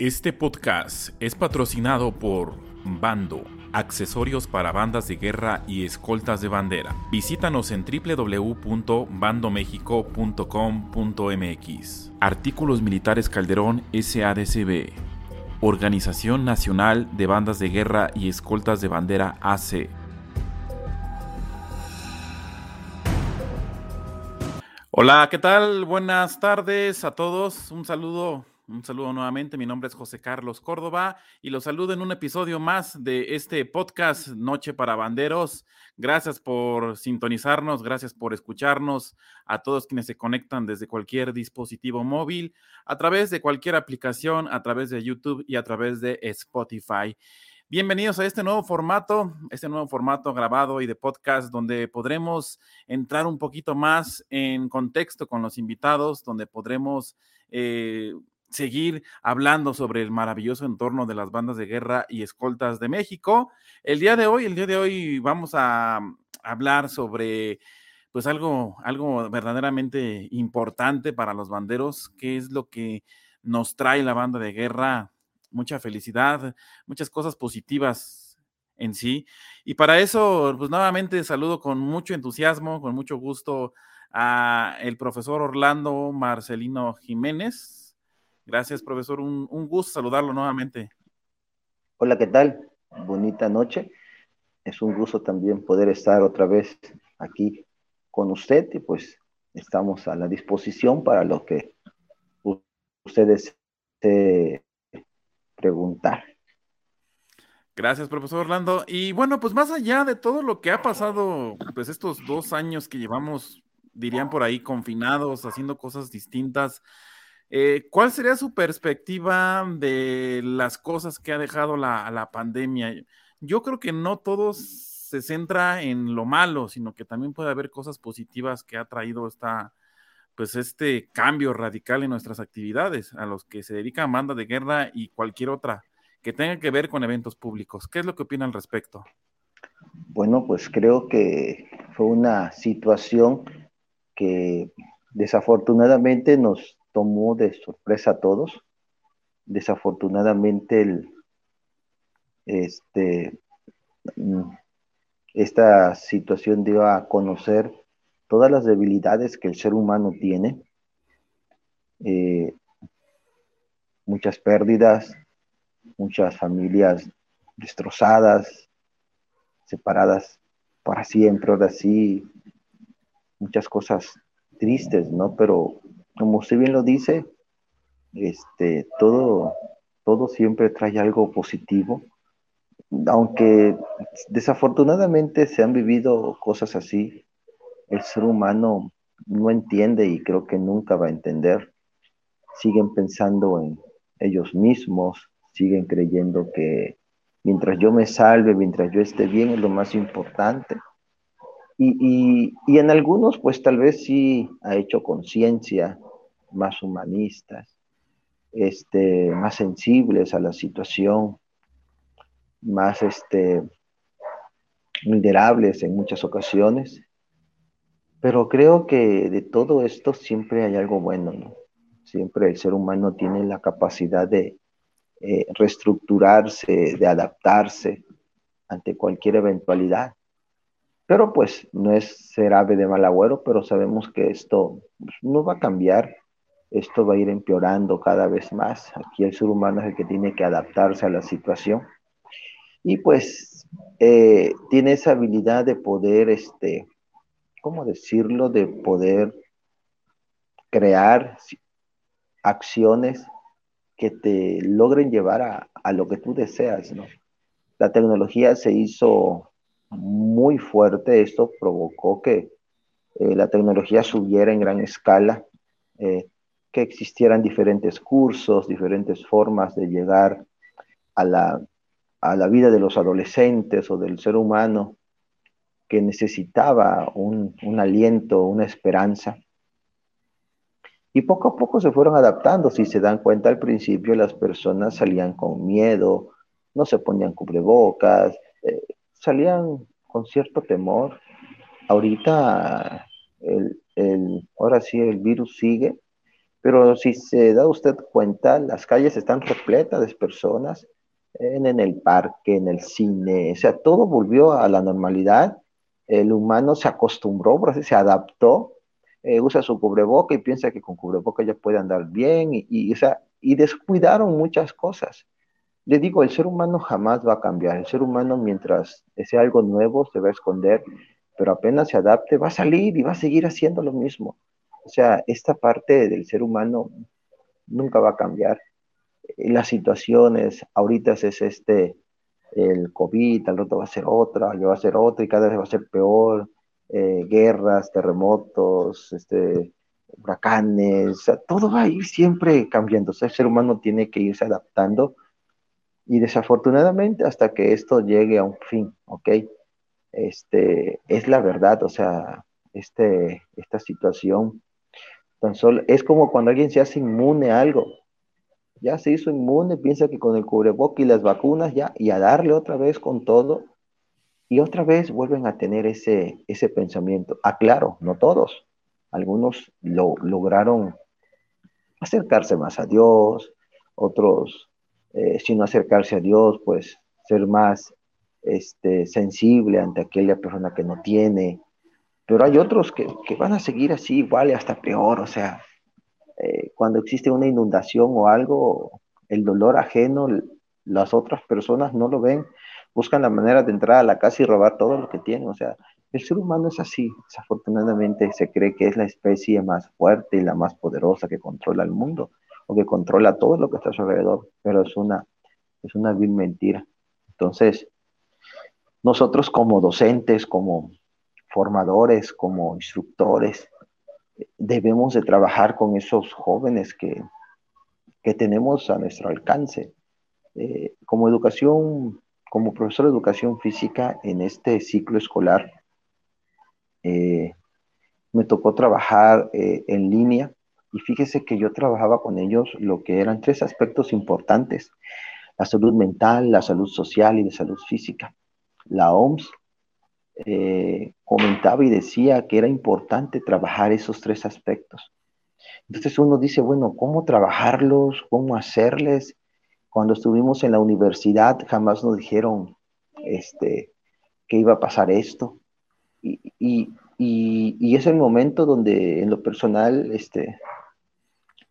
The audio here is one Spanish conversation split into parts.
Este podcast es patrocinado por Bando, accesorios para bandas de guerra y escoltas de bandera. Visítanos en www.bandomexico.com.mx. Artículos Militares Calderón SADCB. Organización Nacional de Bandas de Guerra y Escoltas de Bandera AC. Hola, ¿qué tal? Buenas tardes a todos. Un saludo un saludo nuevamente, mi nombre es José Carlos Córdoba y los saludo en un episodio más de este podcast Noche para Banderos. Gracias por sintonizarnos, gracias por escucharnos a todos quienes se conectan desde cualquier dispositivo móvil, a través de cualquier aplicación, a través de YouTube y a través de Spotify. Bienvenidos a este nuevo formato, este nuevo formato grabado y de podcast donde podremos entrar un poquito más en contexto con los invitados, donde podremos... Eh, seguir hablando sobre el maravilloso entorno de las bandas de guerra y escoltas de México. El día de hoy, el día de hoy vamos a hablar sobre pues algo, algo verdaderamente importante para los banderos, que es lo que nos trae la banda de guerra, mucha felicidad, muchas cosas positivas en sí. Y para eso, pues nuevamente saludo con mucho entusiasmo, con mucho gusto a el profesor Orlando Marcelino Jiménez, Gracias, profesor. Un, gusto saludarlo nuevamente. Hola, ¿qué tal? Bonita noche. Es un gusto también poder estar otra vez aquí con usted y pues estamos a la disposición para lo que ustedes se preguntar. Gracias, profesor Orlando. Y bueno, pues más allá de todo lo que ha pasado, pues estos dos años que llevamos, dirían por ahí, confinados, haciendo cosas distintas, eh, ¿Cuál sería su perspectiva de las cosas que ha dejado la, pandemia? Yo creo que no todo se centra en lo malo, sino que también puede haber cosas positivas que ha traído esta, pues este cambio radical en nuestras actividades, a los que se dedican a banda de guerra y cualquier otra que tenga que ver con eventos públicos. ¿Qué es lo que opina al respecto? Bueno, pues creo que fue una situación que desafortunadamente nos tomó de sorpresa a todos. Desafortunadamente, este, mm, esta situación dio a conocer todas las debilidades que el ser humano tiene, eh, muchas pérdidas, muchas familias destrozadas, separadas para siempre, ahora sí, muchas cosas tristes, ¿no? Pero como usted bien lo dice, este, todo, todo siempre trae algo positivo, aunque desafortunadamente se han vivido cosas así, el ser humano no entiende y creo que nunca va a entender. Siguen pensando en ellos mismos, siguen creyendo que mientras yo me salve, mientras yo esté bien es lo más importante. Y, y en algunos pues tal vez sí ha hecho conciencia más humanistas, este, más sensibles a la situación, más este, vulnerables en muchas ocasiones. Pero creo que de todo esto siempre hay algo bueno, ¿no? Siempre el ser humano tiene la capacidad de eh, reestructurarse, de adaptarse ante cualquier eventualidad. Pero pues no es ser ave de mal agüero, pero sabemos que esto pues, no va a cambiar esto va a ir empeorando cada vez más. Aquí el ser humano es el que tiene que adaptarse a la situación. Y pues eh, tiene esa habilidad de poder, este, ¿cómo decirlo? De poder crear acciones que te logren llevar a, lo que tú deseas, ¿no? La tecnología se hizo muy fuerte, esto provocó que eh, la tecnología subiera en gran escala. Eh, que existieran diferentes cursos, diferentes formas de llegar a la, a la vida de los adolescentes o del ser humano que necesitaba un, un aliento, una esperanza. Y poco a poco se fueron adaptando. Si se dan cuenta, al principio las personas salían con miedo, no se ponían cubrebocas, eh, salían con cierto temor. Ahorita, el, el, ahora sí, el virus sigue Pero si se da usted cuenta, las calles están repletas de personas en, el parque, en el cine, o sea, todo volvió a la normalidad. El humano se acostumbró, se adaptó, eh, usa su cubreboca y piensa que con cubreboca ya puede andar bien y, y, o sea, y descuidaron muchas cosas. Le digo, el ser humano jamás va a cambiar. El ser humano, mientras sea algo nuevo, se va a esconder, pero apenas se adapte, va a salir y va a seguir haciendo lo mismo. O sea, esta parte del ser humano nunca va a cambiar. Las situaciones, ahorita es este, el COVID, al rato va a ser otra, ya va a ser otra y cada vez va a ser peor. Eh, guerras, terremotos, este, huracanes, todo va a ir siempre cambiando. O sea, el ser humano tiene que irse adaptando y desafortunadamente hasta que esto llegue a un fin, ¿ok? Este, es la verdad, o sea, este, esta situación tan solo es como cuando alguien se hace inmune a algo. Ya se hizo inmune, piensa que con el cubreboca y las vacunas ya, y a darle otra vez con todo, y otra vez vuelven a tener ese, ese pensamiento. Aclaro, no todos. Algunos lo, lograron acercarse más a Dios, otros, eh, si no acercarse a Dios, pues ser más este, sensible ante aquella persona que no tiene. Pero hay otros que, que van a seguir así, igual y hasta peor. O sea, eh, cuando existe una inundación o algo, el dolor ajeno, las otras personas no lo ven buscan la manera de entrar a la casa y robar todo lo que tienen. O sea, el ser humano es así. Desafortunadamente se cree que es la especie más fuerte y la más poderosa que controla el mundo o que controla todo lo que está a su alrededor, pero es una, es una vil mentira. Entonces, nosotros como docentes, como formadores, como instructores, debemos de trabajar con esos jóvenes que, que tenemos a nuestro alcance. Eh, como educación como profesor de educación física en este ciclo escolar, eh, me tocó trabajar eh, en línea y fíjese que yo trabajaba con ellos lo que eran tres aspectos importantes, la salud mental, la salud social y la salud física. La OMS eh, comentaba y decía que era importante trabajar esos tres aspectos. Entonces uno dice, bueno, ¿cómo trabajarlos? ¿Cómo hacerles? Cuando estuvimos en la universidad jamás nos dijeron este, que iba a pasar esto. Y, y, y, es el momento donde en lo personal este,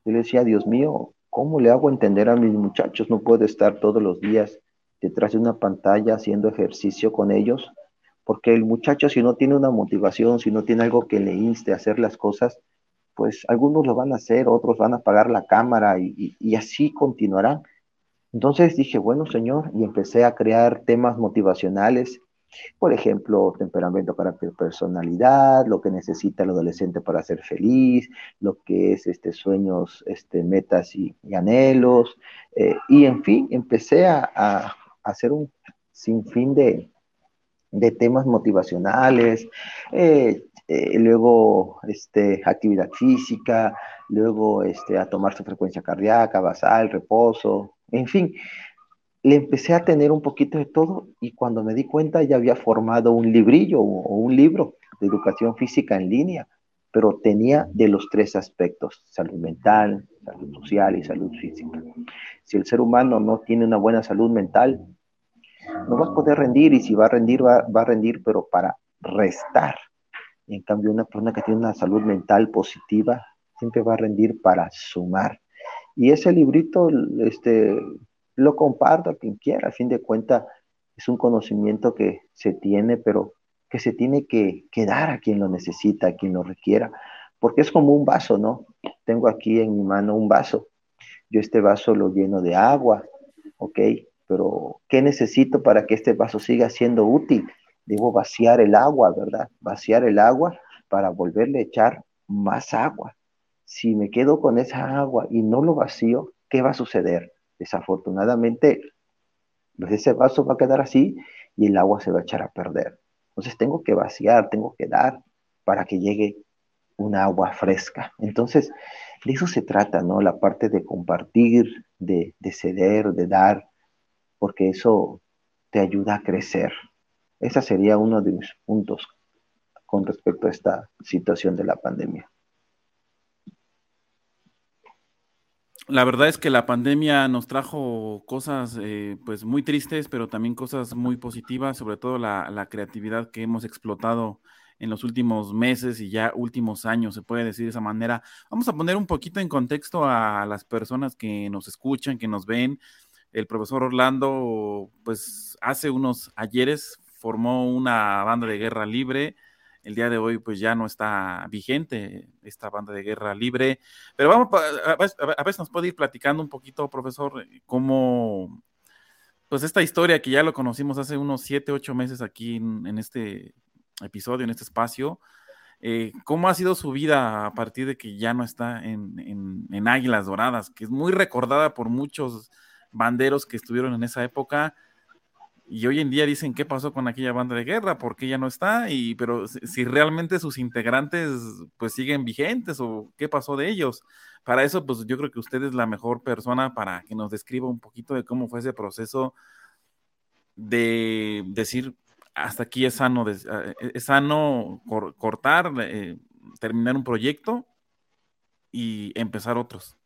yo le decía, Dios mío, ¿cómo le hago entender a mis muchachos? No puedo estar todos los días detrás de una pantalla haciendo ejercicio con ellos, porque el muchacho si no tiene una motivación, si no tiene algo que le inste a hacer las cosas, pues algunos lo van a hacer, otros van a apagar la cámara y, así continuarán. Entonces dije, bueno, Señor, y empecé a crear temas motivacionales, por ejemplo, temperamento, carácter, personalidad, lo que necesita el adolescente para ser feliz, lo que es este, sueños, este, metas y, anhelos, eh, y en fin, empecé a, hacer un sinfín de, de temas motivacionales, eh, eh, luego este, actividad física, luego este, a tomar su frecuencia cardíaca, basal, reposo, en fin, le empecé a tener un poquito de todo y cuando me di cuenta ya había formado un librillo o un libro de educación física en línea, pero tenía de los tres aspectos, salud mental, salud social y salud física. Si el ser humano no tiene una buena salud mental, no va a poder rendir y si va a rendir, va, va a rendir, pero para restar. En cambio, una persona que tiene una salud mental positiva siempre va a rendir para sumar. Y ese librito este, lo comparto a quien quiera. A fin de cuentas, es un conocimiento que se tiene, pero que se tiene que, que, dar a quien lo necesita, a quien lo requiera, porque es como un vaso, ¿no? Tengo aquí en mi mano un vaso. Yo este vaso lo lleno de agua, ¿ok? Pero ¿qué necesito para que este vaso siga siendo útil? Debo vaciar el agua, ¿verdad? Vaciar el agua para volverle a echar más agua si me quedo con esa agua y no lo vacío, ¿qué va a suceder? Desafortunadamente, pues ese vaso va a quedar así y el agua se va a echar a perder. Entonces tengo que vaciar, tengo que dar para que llegue un agua fresca. Entonces, de eso se trata, ¿no? La parte de compartir, de, de ceder, de dar, porque eso te ayuda a crecer. Ese sería uno de mis puntos con respecto a esta situación de la pandemia. la verdad es que la pandemia nos trajo cosas eh, pues muy tristes, pero también cosas muy positivas, sobre todo la, la, creatividad que hemos explotado en los últimos meses y ya últimos años, se puede decir de esa manera. Vamos a poner un poquito en contexto a las personas que nos escuchan, que nos ven. El profesor Orlando, pues hace unos ayeres formó una banda de guerra libre. El día de hoy pues ya no está vigente esta banda de guerra libre, pero vamos, a veces, nos puede ir platicando un poquito, profesor, cómo, pues esta historia que ya lo conocimos hace unos siete, ocho meses aquí en, este episodio, en este espacio, eh, ¿cómo ha sido su vida a partir de que ya no está en, en Águilas Doradas, que es muy recordada por muchos banderos que estuvieron en esa época? y hoy en día dicen qué pasó con aquella banda de guerra, por qué ya no está, y pero si realmente sus integrantes pues siguen vigentes o qué pasó de ellos. Para eso pues yo creo que usted es la mejor persona para que nos describa un poquito de cómo fue ese proceso de decir hasta aquí es sano, ah, es sano cortar, eh, terminar un proyecto y empezar otros.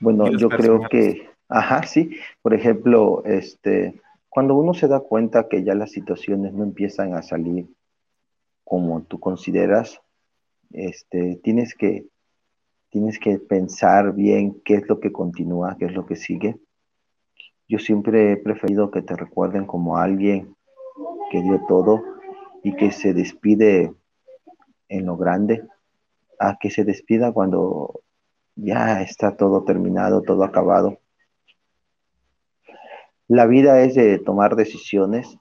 Bueno, yo creo que, ajá, sí, por ejemplo, este, cuando uno se da cuenta que ya las situaciones no empiezan a salir como tú consideras, este, tienes que, tienes que pensar bien qué es lo que continúa, qué es lo que sigue. Yo siempre he preferido que te recuerden como alguien que dio todo y que se despide en lo grande, a que se despida cuando ya está todo terminado, todo acabado la vida es de tomar decisiones.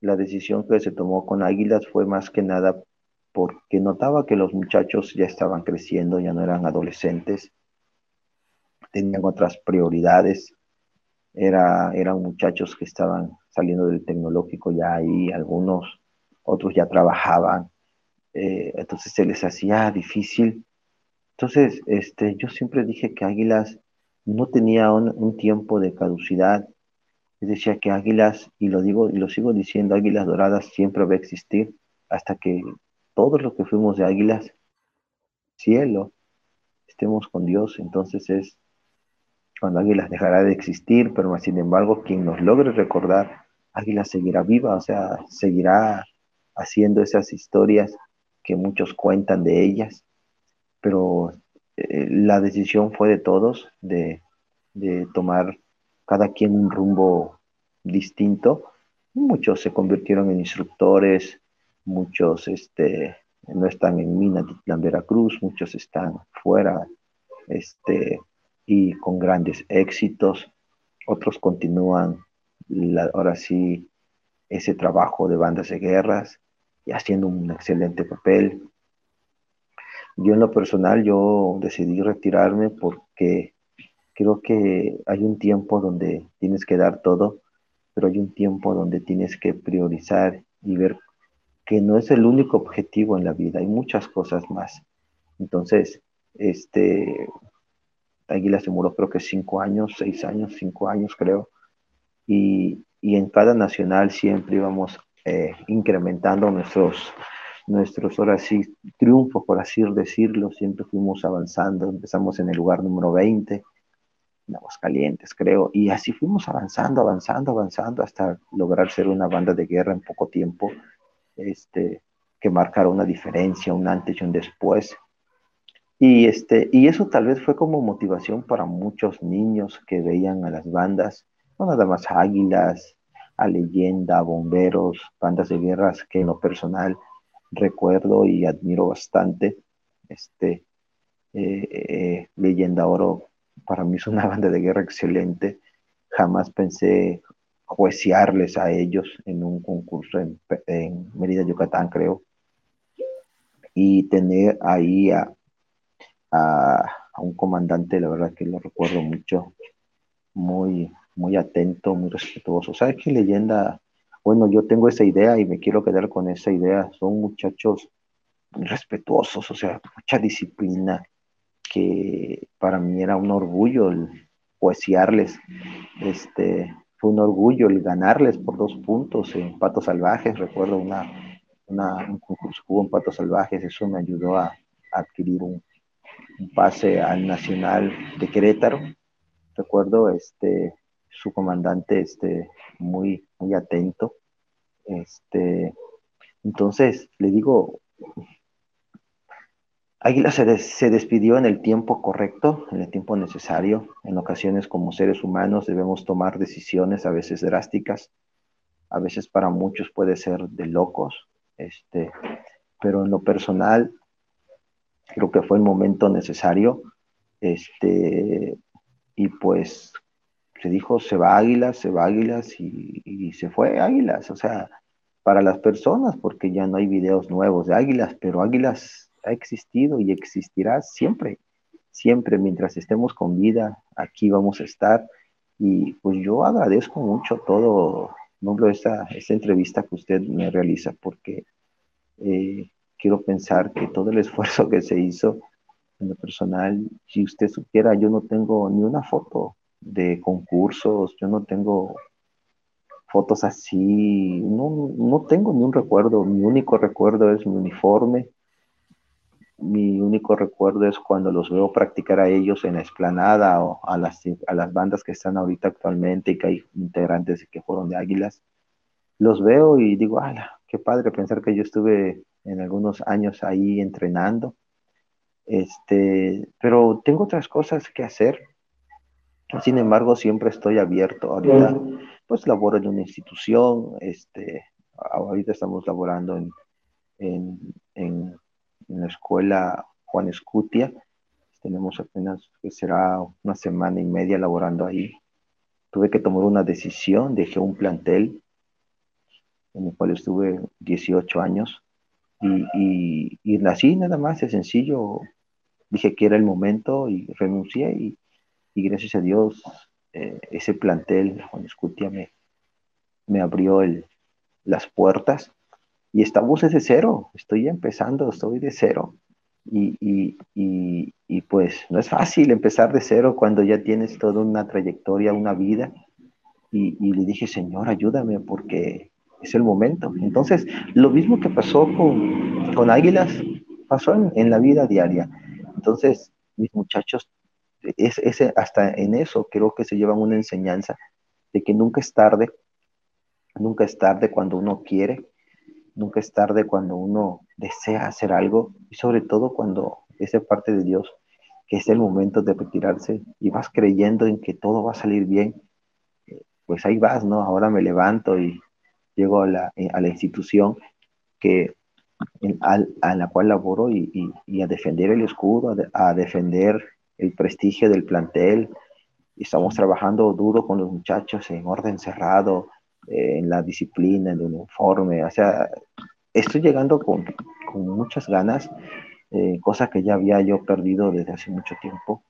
La decisión que se tomó con Águilas fue más que nada porque notaba que los muchachos ya estaban creciendo, ya no eran adolescentes, tenían otras prioridades, Era, eran muchachos que estaban saliendo del tecnológico ya ahí, algunos, otros ya trabajaban, eh, entonces se les hacía difícil. Entonces, este, yo siempre dije que Águilas no tenía un tiempo de caducidad, decía que Águilas, y lo digo y lo sigo diciendo, Águilas Doradas siempre va a existir hasta que todos los que fuimos de Águilas, cielo, estemos con Dios, entonces es cuando Águilas dejará de existir, pero sin embargo quien nos logre recordar, Águilas seguirá viva, o sea, seguirá haciendo esas historias que muchos cuentan de ellas, pero eh, la decisión fue de todos de, de tomar cada quien un rumbo distinto. Muchos se convirtieron en instructores, muchos este, no están en Minatitlán, Veracruz, muchos están fuera este, y con grandes éxitos. Otros continúan ahora sí ese trabajo de bandas de guerras y haciendo un excelente papel. Yo en lo personal, yo decidí retirarme porque creo que hay un tiempo donde tienes que dar todo, pero hay un tiempo donde tienes que priorizar y ver que no es el único objetivo en la vida, hay muchas cosas más. Entonces, este, Águila se murió creo que cinco años, seis años, cinco años creo, y, en cada nacional siempre íbamos eh, incrementando nuestros, nuestros, ahora sí, triunfos, por así decirlo, siempre fuimos avanzando, empezamos en el lugar número 20, en Aguascalientes, creo, y así fuimos avanzando, avanzando, avanzando hasta lograr ser una banda de guerra en poco tiempo, este, que marcara una diferencia, un antes y un después. Y, este, y eso tal vez fue como motivación para muchos niños que veían a las bandas, no nada más Águilas, a Leyenda, Bomberos, bandas de guerras que en lo personal recuerdo y admiro bastante. Este, eh, eh, Leyenda Oro para mí es una banda de guerra excelente. Jamás pensé juiciarles a ellos en un concurso en, en Mérida, Yucatán, creo. Y tener ahí a, a, un comandante, la verdad que lo recuerdo mucho, muy, muy atento, muy respetuoso. ¿Sabes qué leyenda? Bueno, yo tengo esa idea y me quiero quedar con esa idea. Son muchachos respetuosos, o sea, mucha disciplina, que para mí era un orgullo el poesiarles, este, fue un orgullo el ganarles por dos puntos en Patos Salvajes, recuerdo una, un concurso que hubo en Patos Salvajes, eso me ayudó a, adquirir un, un pase al Nacional de Querétaro. Recuerdo este, su comandante este, muy, muy atento. Este, entonces, le digo, Águila se, despidió en el tiempo correcto, en el tiempo necesario. En ocasiones como seres humanos debemos tomar decisiones a veces drásticas, a veces para muchos puede ser de locos, este, pero en lo personal creo que fue el momento necesario, este, y pues se dijo, se va Águilas, se va Águilas, y, y se fue Águilas, o sea, para las personas, porque ya no hay videos nuevos de Águilas, pero Águilas ha existido y existirá siempre, siempre, mientras estemos con vida, aquí vamos a estar, y pues yo agradezco mucho todo, nombre esta, esta entrevista que usted me realiza, porque eh, quiero pensar que todo el esfuerzo que se hizo en lo personal, si usted supiera, yo no tengo ni una foto de concursos, yo no tengo fotos así, no, no tengo ni un recuerdo, mi único recuerdo es mi uniforme, mi único recuerdo es cuando los veo practicar a ellos en la explanada o a las, a las bandas que están ahorita actualmente y que hay integrantes que fueron de Águilas. Los veo y digo, ¡ala! Qué padre pensar que yo estuve en algunos años ahí entrenando. Este, pero tengo otras cosas que hacer. Sin embargo, siempre estoy abierto. Ahorita, pues laboro en una institución. Este, ahorita estamos laborando en, en, en, la escuela Juan Escutia. Tenemos apenas, que será una semana y media laborando ahí. Tuve que tomar una decisión, dejé un plantel en el cual estuve 18 años y, y, nací nada más, es sencillo. Dije que era el momento y renuncié y, y gracias a Dios eh, ese plantel, Juan Escutia, me, me abrió el, las puertas y estamos desde cero, estoy empezando, estoy de cero. Y, y, y, pues no es fácil empezar de cero cuando ya tienes toda una trayectoria, una vida. Y, le dije, Señor, ayúdame porque es el momento. Entonces, lo mismo que pasó con, con Águilas, pasó en, la vida diaria. Entonces, mis muchachos, es, ese, hasta en eso creo que se llevan una enseñanza de que nunca es tarde, nunca es tarde cuando uno quiere, nunca es tarde cuando uno desea hacer algo y sobre todo cuando es parte de Dios, que es el momento de retirarse y vas creyendo en que todo va a salir bien, eh, pues ahí vas, ¿no? Ahora me levanto y llego a la, eh, a la institución que, a, la cual laboro y, y, a defender el escudo, a, defender el prestigio del plantel. Estamos trabajando duro con los muchachos en orden cerrado, eh, en la disciplina, en el uniforme. O sea, estoy llegando con, con muchas ganas, eh, cosa que ya había yo perdido desde hace mucho tiempo.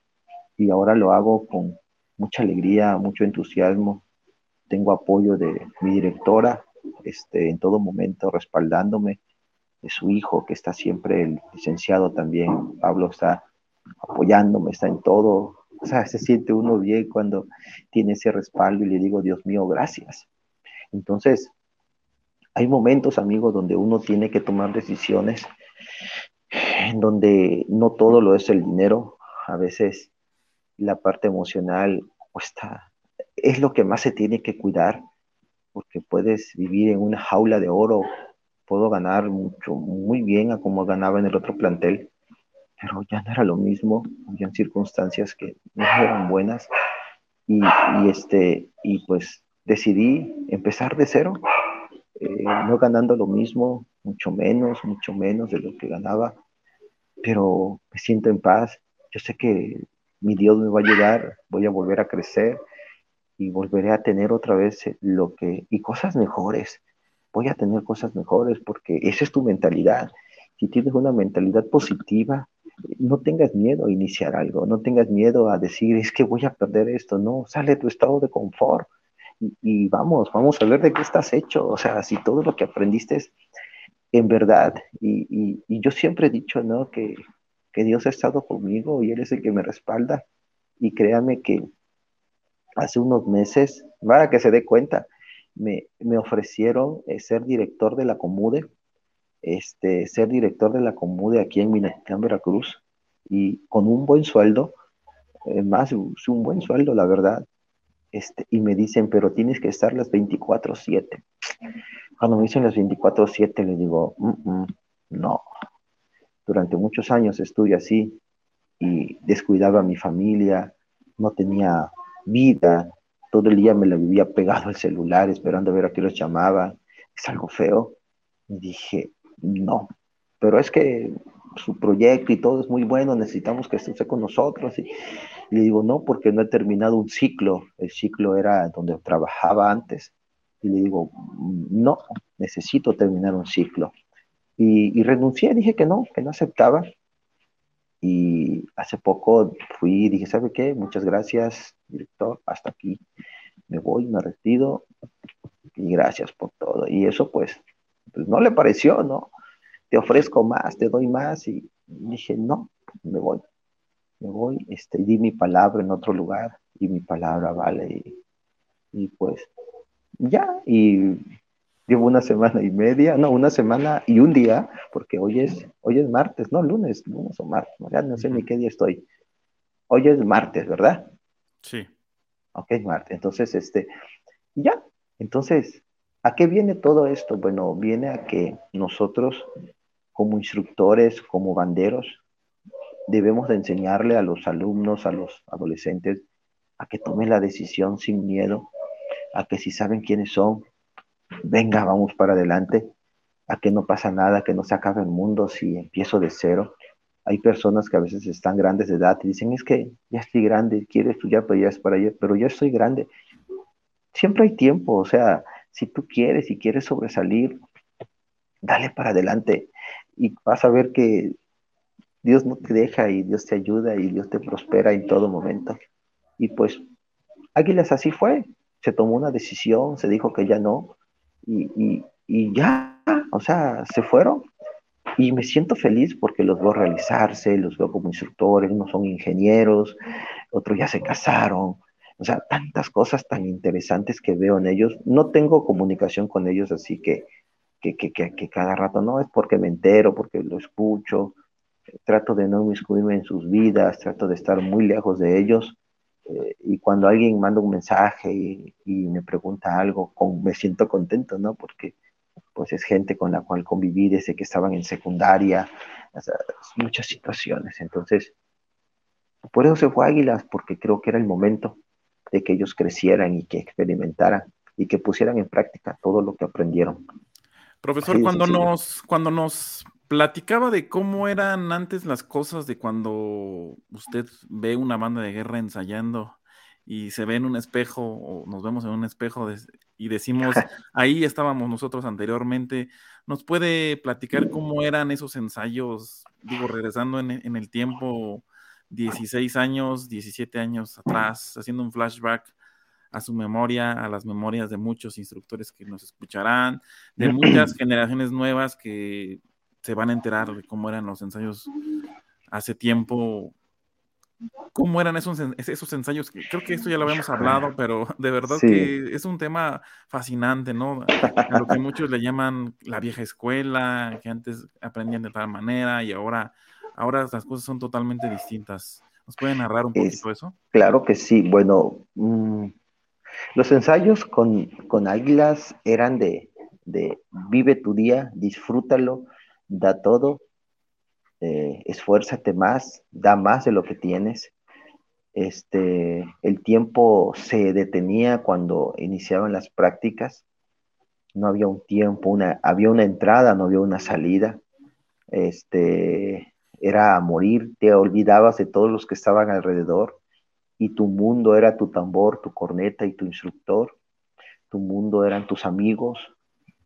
Y ahora lo hago con mucha alegría, mucho entusiasmo. Tengo apoyo de mi directora, este, en todo momento respaldándome, de su hijo, que está siempre el licenciado también, Pablo está apoyándome, está en todo. O sea, se siente uno bien cuando tiene ese respaldo y le digo, Dios mío, gracias. Entonces, hay momentos, amigos, donde uno tiene que tomar decisiones en donde no todo lo es el dinero, a veces la parte emocional cuesta, es lo que más se tiene que cuidar porque puedes vivir en una jaula de oro, puedo ganar mucho, muy bien a como ganaba en el otro plantel, pero ya no era lo mismo, había circunstancias que no eran buenas. Y, este, y pues decidí empezar de cero, eh, no ganando lo mismo, mucho menos, mucho menos de lo que ganaba, pero me siento en paz, yo sé que mi Dios me va a ayudar, voy a volver a crecer, y volveré a tener otra vez eh, lo que, y cosas mejores. Voy a tener cosas mejores porque esa es tu mentalidad. Si tienes una mentalidad positiva, no tengas miedo a iniciar algo, no tengas miedo a decir, es que voy a perder esto, no, sale tu estado de confort y, vamos, vamos a ver de qué estás hecho, o sea, si todo lo que aprendiste es en verdad, y, y yo siempre he dicho, ¿no? Que, que Dios ha estado conmigo y Él es el que me respalda, y créanme que hace unos meses, para que se dé cuenta, me, ofrecieron eh, ser director de la Comude, este, ser director de la Comude aquí en Minatitlán, Veracruz. y con un buen sueldo, eh, más un buen sueldo, la verdad. Este, y me dicen, pero tienes que estar las 24/7. Cuando me dicen las 24/7, les digo, no. Durante muchos años estuve así y descuidaba a mi familia, no tenía vida, todo el día me la vivía pegado al celular esperando a ver a qué los llamaba. Es algo feo. Y dije, no, pero es que su proyecto y todo es muy bueno, necesitamos que esté con nosotros. Y, le digo, no, porque no he terminado un ciclo. El ciclo era donde trabajaba antes. Y le digo, no, necesito terminar un ciclo. Y, y renuncié, dije que no, que no aceptaba. Y hace poco fui y dije, ¿sabe qué? Muchas gracias, director, hasta aquí. Me voy, me retiro y gracias por todo. Y eso pues, pues no le pareció, ¿no? Te ofrezco más, te doy más. Y dije, no, me voy. Me voy, este, di mi palabra en otro lugar y mi palabra vale. Y, y pues ya, y Llevo una semana y media, no, una semana y un día, porque hoy es, hoy es martes, no, lunes, lunes o martes, ya no sé ni qué día estoy. Hoy es martes, ¿verdad? Sí. Ok, martes. Entonces, este, ya, entonces, ¿a qué viene todo esto? Bueno, viene a que nosotros, como instructores, como banderos, debemos de enseñarle a los alumnos, a los adolescentes, a que tomen la decisión sin miedo, a que si saben quiénes son, venga, vamos para adelante, a que no pasa nada, que no se acabe el mundo si empiezo de cero. Hay personas que a veces están grandes de edad y dicen, es que ya estoy grande, quiero estudiar, pero ya es para allá, pero ya estoy grande. Siempre hay tiempo, o sea, si tú quieres y quieres sobresalir, dale para adelante y vas a ver que Dios no te deja y Dios te ayuda y Dios te prospera en todo momento. Y pues Águilas así fue, se tomó una decisión, se dijo que ya no, y, ya, o sea, se fueron. Y me siento feliz porque los veo realizarse, los veo como instructores, unos son ingenieros, otros ya se casaron, o sea, tantas cosas tan interesantes que veo en ellos. No tengo comunicación con ellos, así que, que, que, que, cada rato no es porque me entero, porque lo escucho. Trato de no inmiscuirme en sus vidas, trato de estar muy lejos de ellos, eh, y cuando alguien manda un mensaje y, me pregunta algo, me siento contento, ¿no? Porque pues es gente con la cual conviví desde que estaban en secundaria, muchas situaciones. Entonces, por eso se fue Águilas, porque creo que era el momento de que ellos crecieran y que experimentaran y que pusieran en práctica todo lo que aprendieron. Profesor, cuando nos, cuando nos platicaba de cómo eran antes las cosas de cuando usted ve una banda de guerra ensayando y se ve en un espejo o nos vemos en un espejo y decimos, ahí estábamos nosotros anteriormente. ¿Nos puede platicar cómo eran esos ensayos, digo, regresando en, en el tiempo, 16 años, 17 años atrás, haciendo un flashback a su memoria, a las memorias de muchos instructores que nos escucharán, de muchas generaciones nuevas que se van a enterar de cómo eran los ensayos hace tiempo, cómo eran esos, esos ensayos. Creo que esto ya lo habíamos hablado, pero de verdad que es un tema fascinante, ¿no? A lo que muchos le llaman la vieja escuela, que antes aprendían de tal manera y ahora, ahora las cosas son totalmente distintas. ¿Nos pueden narrar un poquito eso? Claro que sí. Bueno, mm, los ensayos con, con águilas eran de, de vive tu día, disfrútalo, da todo, eh, esfuérzate más, da más de lo que tienes. Este, el tiempo se detenía cuando iniciaban las prácticas, no había un tiempo, una, había una entrada, no había una salida. Este, era morir, te olvidabas de todos los que estaban alrededor y tu mundo era tu tambor, tu corneta y tu instructor. Tu mundo eran tus amigos,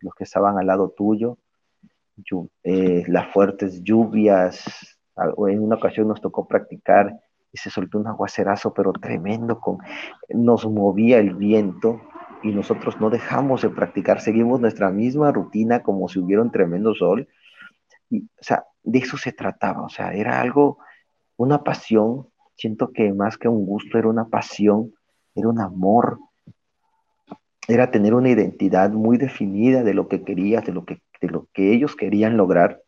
los que estaban al lado tuyo. Eh, las fuertes lluvias. En una ocasión nos tocó practicar y se soltó un aguacerazo, pero tremendo, con, nos movía el viento y nosotros no dejamos de practicar, seguimos nuestra misma rutina como si hubiera un tremendo sol. Y, o sea, de eso se trataba, o sea, era algo, una pasión, siento que más que un gusto, era una pasión, era un amor, era tener una identidad muy definida de lo que querías, de lo que de lo que ellos querían lograr.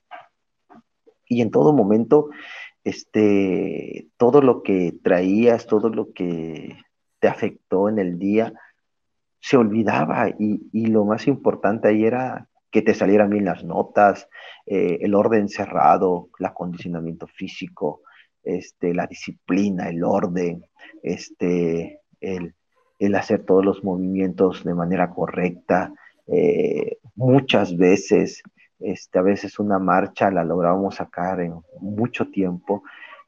Y en todo momento este, todo lo que traías, todo lo que te afectó en el día, se olvidaba y, lo más importante ahí era que te salieran bien las notas, eh, el orden cerrado, el acondicionamiento físico, este, la disciplina, el orden, este, el, hacer todos los movimientos de manera correcta. Eh, muchas veces, este, a veces una marcha la lográbamos sacar en mucho tiempo,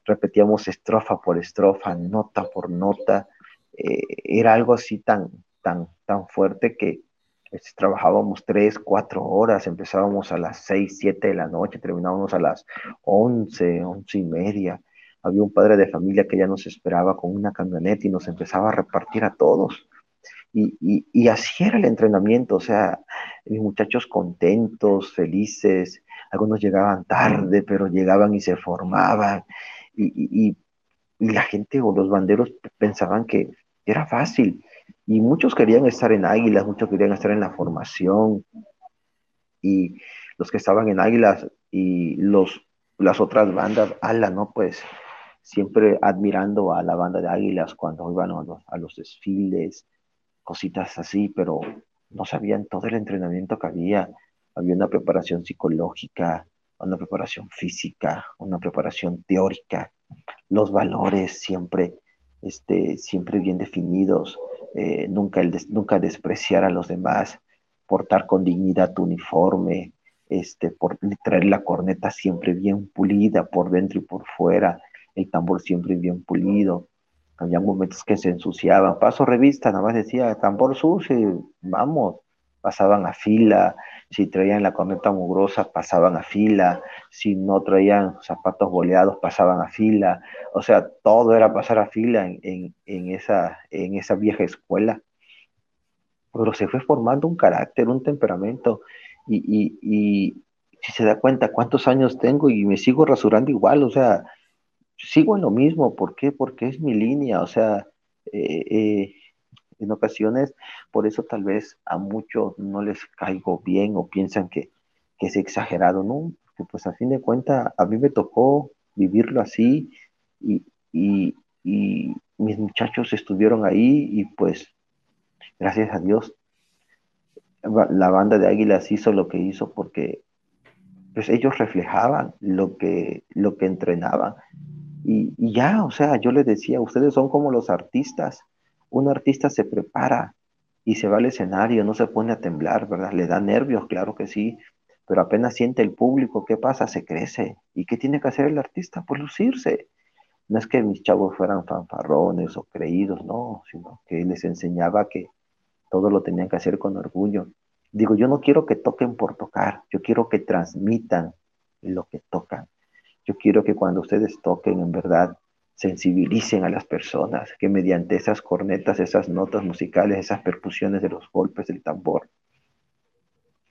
repetíamos estrofa por estrofa, nota por nota, eh, era algo así tan, tan, tan fuerte que este, trabajábamos tres, cuatro horas, empezábamos a las seis, siete de la noche, terminábamos a las once, once y media. Había un padre de familia que ya nos esperaba con una camioneta y nos empezaba a repartir a todos. Y, y, así era el entrenamiento, o sea, mis muchachos contentos, felices, algunos llegaban tarde, pero llegaban y se formaban, y, la gente o los banderos pensaban que era fácil, y muchos querían estar en Águilas, muchos querían estar en la formación. Y los que estaban en Águilas y los, las otras bandas, ala, ¿no? Pues siempre admirando a la banda de Águilas cuando iban a los desfiles, cositas así, pero no sabían todo el entrenamiento que había. Había una preparación psicológica, una preparación física, una preparación teórica, los valores siempre, este, siempre bien definidos eh, nunca, el nunca despreciar a los demás, portar con dignidad tu uniforme, este, por traer la corneta siempre bien pulida por dentro y por fuera, el tambor siempre bien pulido. Había momentos que se ensuciaban. Paso revista, nada más decía tambor sucio, vamos, pasaban a fila, si traían la corneta mugrosa, pasaban a fila, si no traían zapatos boleados, pasaban a fila, o sea, todo era pasar a fila en, esa, en esa vieja escuela. Pero se fue formando un carácter, un temperamento, y, y, si se da cuenta cuántos años tengo y me sigo rasurando igual, o sea, sigo en lo mismo, ¿por qué? Porque es mi línea, o sea, eh, eh, en ocasiones, por eso tal vez a muchos no les caigo bien o piensan que, es exagerado, ¿no? Porque pues a fin de cuentas a mí me tocó vivirlo así y, mis muchachos estuvieron ahí y pues gracias a Dios la banda de Águilas hizo lo que hizo porque pues ellos reflejaban lo que, lo que entrenaban. Y, y, ya, o sea, yo les decía, ustedes son como los artistas, un artista se prepara y se va al escenario, no se pone a temblar, ¿verdad? Le da nervios, claro que sí, pero apenas siente el público, ¿qué pasa? Se crece. ¿Y qué tiene que hacer el artista? Pues lucirse. No es que mis chavos fueran fanfarrones o creídos, no, sino que les enseñaba que todo lo tenían que hacer con orgullo. Digo, yo no quiero que toquen por tocar, yo quiero que transmitan lo que tocan. Yo quiero que cuando ustedes toquen, en verdad, sensibilicen a las personas, que mediante esas cornetas, esas notas musicales, esas percusiones de los golpes del tambor,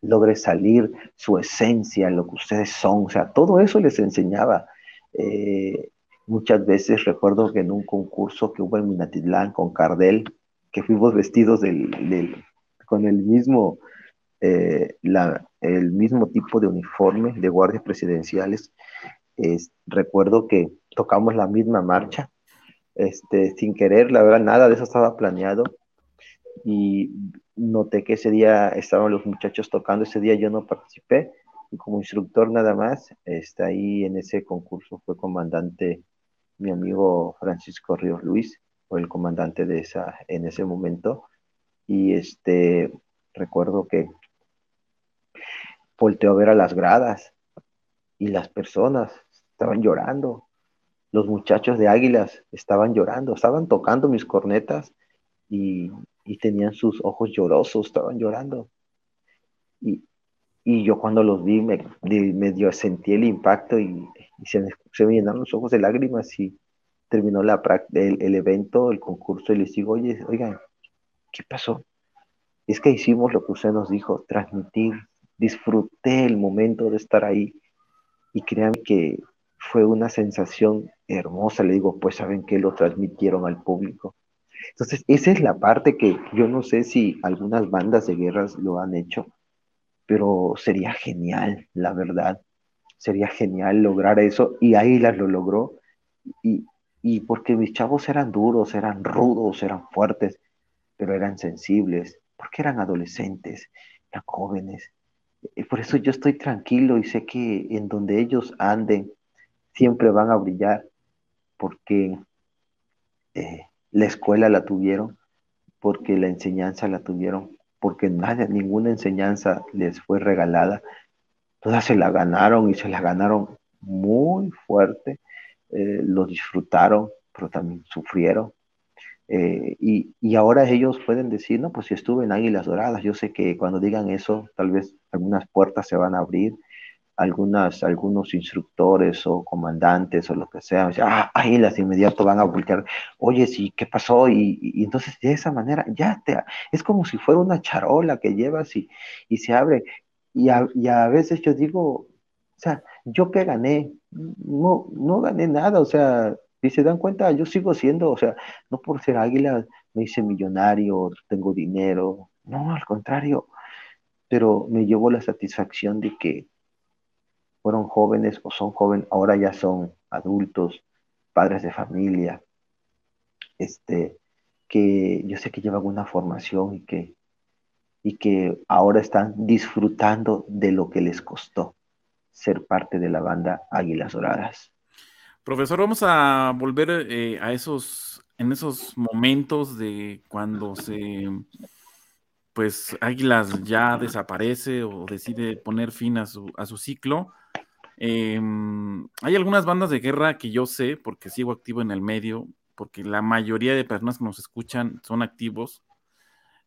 logre salir su esencia, lo que ustedes son, o sea, todo eso les enseñaba. Eh, muchas veces recuerdo que en un concurso que hubo en Minatitlán con Cardel, que fuimos vestidos con el mismo, eh, el mismo tipo de uniforme de guardias presidenciales, recuerdo que tocamos la misma marcha, este, sin querer, la verdad, nada de eso estaba planeado. Y noté que ese día estaban los muchachos tocando, ese día yo no participé, y como instructor nada más, está ahí en ese concurso fue comandante mi amigo Francisco Ríos Luis, fue el comandante de esa, en ese momento, y este, recuerdo que volteó a ver a las gradas y las personas estaban llorando. Los muchachos de Águilas estaban llorando, estaban tocando mis cornetas y, tenían sus ojos llorosos, estaban llorando. Y, yo cuando los vi me, dio, sentí el impacto y, se, me llenaron los ojos de lágrimas y terminó la, el, el evento, el concurso y les digo, oye, oigan, ¿qué pasó? Es que hicimos lo que usted nos dijo, transmitir, disfruté el momento de estar ahí y créanme que fue una sensación hermosa. Le digo, pues saben que lo transmitieron al público. Entonces, esa es la parte que yo no sé si algunas bandas de guerras lo han hecho, pero sería genial, la verdad. sería genial lograr eso y Águilas lo logró y, y porque mis chavos eran duros, eran rudos, eran fuertes, pero eran sensibles, porque eran adolescentes, eran jóvenes. Y por eso yo estoy tranquilo y sé que en donde ellos anden siempre van a brillar, porque eh, la escuela la tuvieron, porque la enseñanza la tuvieron, porque nada, ninguna enseñanza les fue regalada. Todas se la ganaron y se la ganaron muy fuerte, eh, lo disfrutaron, pero también sufrieron. Eh, y, y, ahora ellos pueden decir, no, pues si estuve en Águilas Doradas, yo sé que cuando digan eso, tal vez algunas puertas se van a abrir, algunas, algunos instructores o comandantes o lo que sea, ah, ahí las inmediato van a voltear, oye, sí, ¿qué pasó? Y, entonces de esa manera ya te, es como si fuera una charola que llevas y, y se abre. Y a, y a veces yo digo, o sea, ¿yo qué gané? No, no gané nada, o sea, si se dan cuenta, yo sigo siendo, o sea, no por ser águila me hice millonario, tengo dinero, no, al contrario, pero me llevo la satisfacción de que fueron jóvenes o son jóvenes, ahora ya son adultos, padres de familia, este, que yo sé que llevan una formación y que, y que ahora están disfrutando de lo que les costó ser parte de la banda Águilas Doradas. Profesor, vamos a volver eh, a esos, en esos momentos de cuando se, pues Águilas ya desaparece o decide poner fin a su, a su ciclo. Em, hay algunas bandas de guerra que yo sé, porque sigo activo en el medio, porque la mayoría de personas que nos escuchan son activos.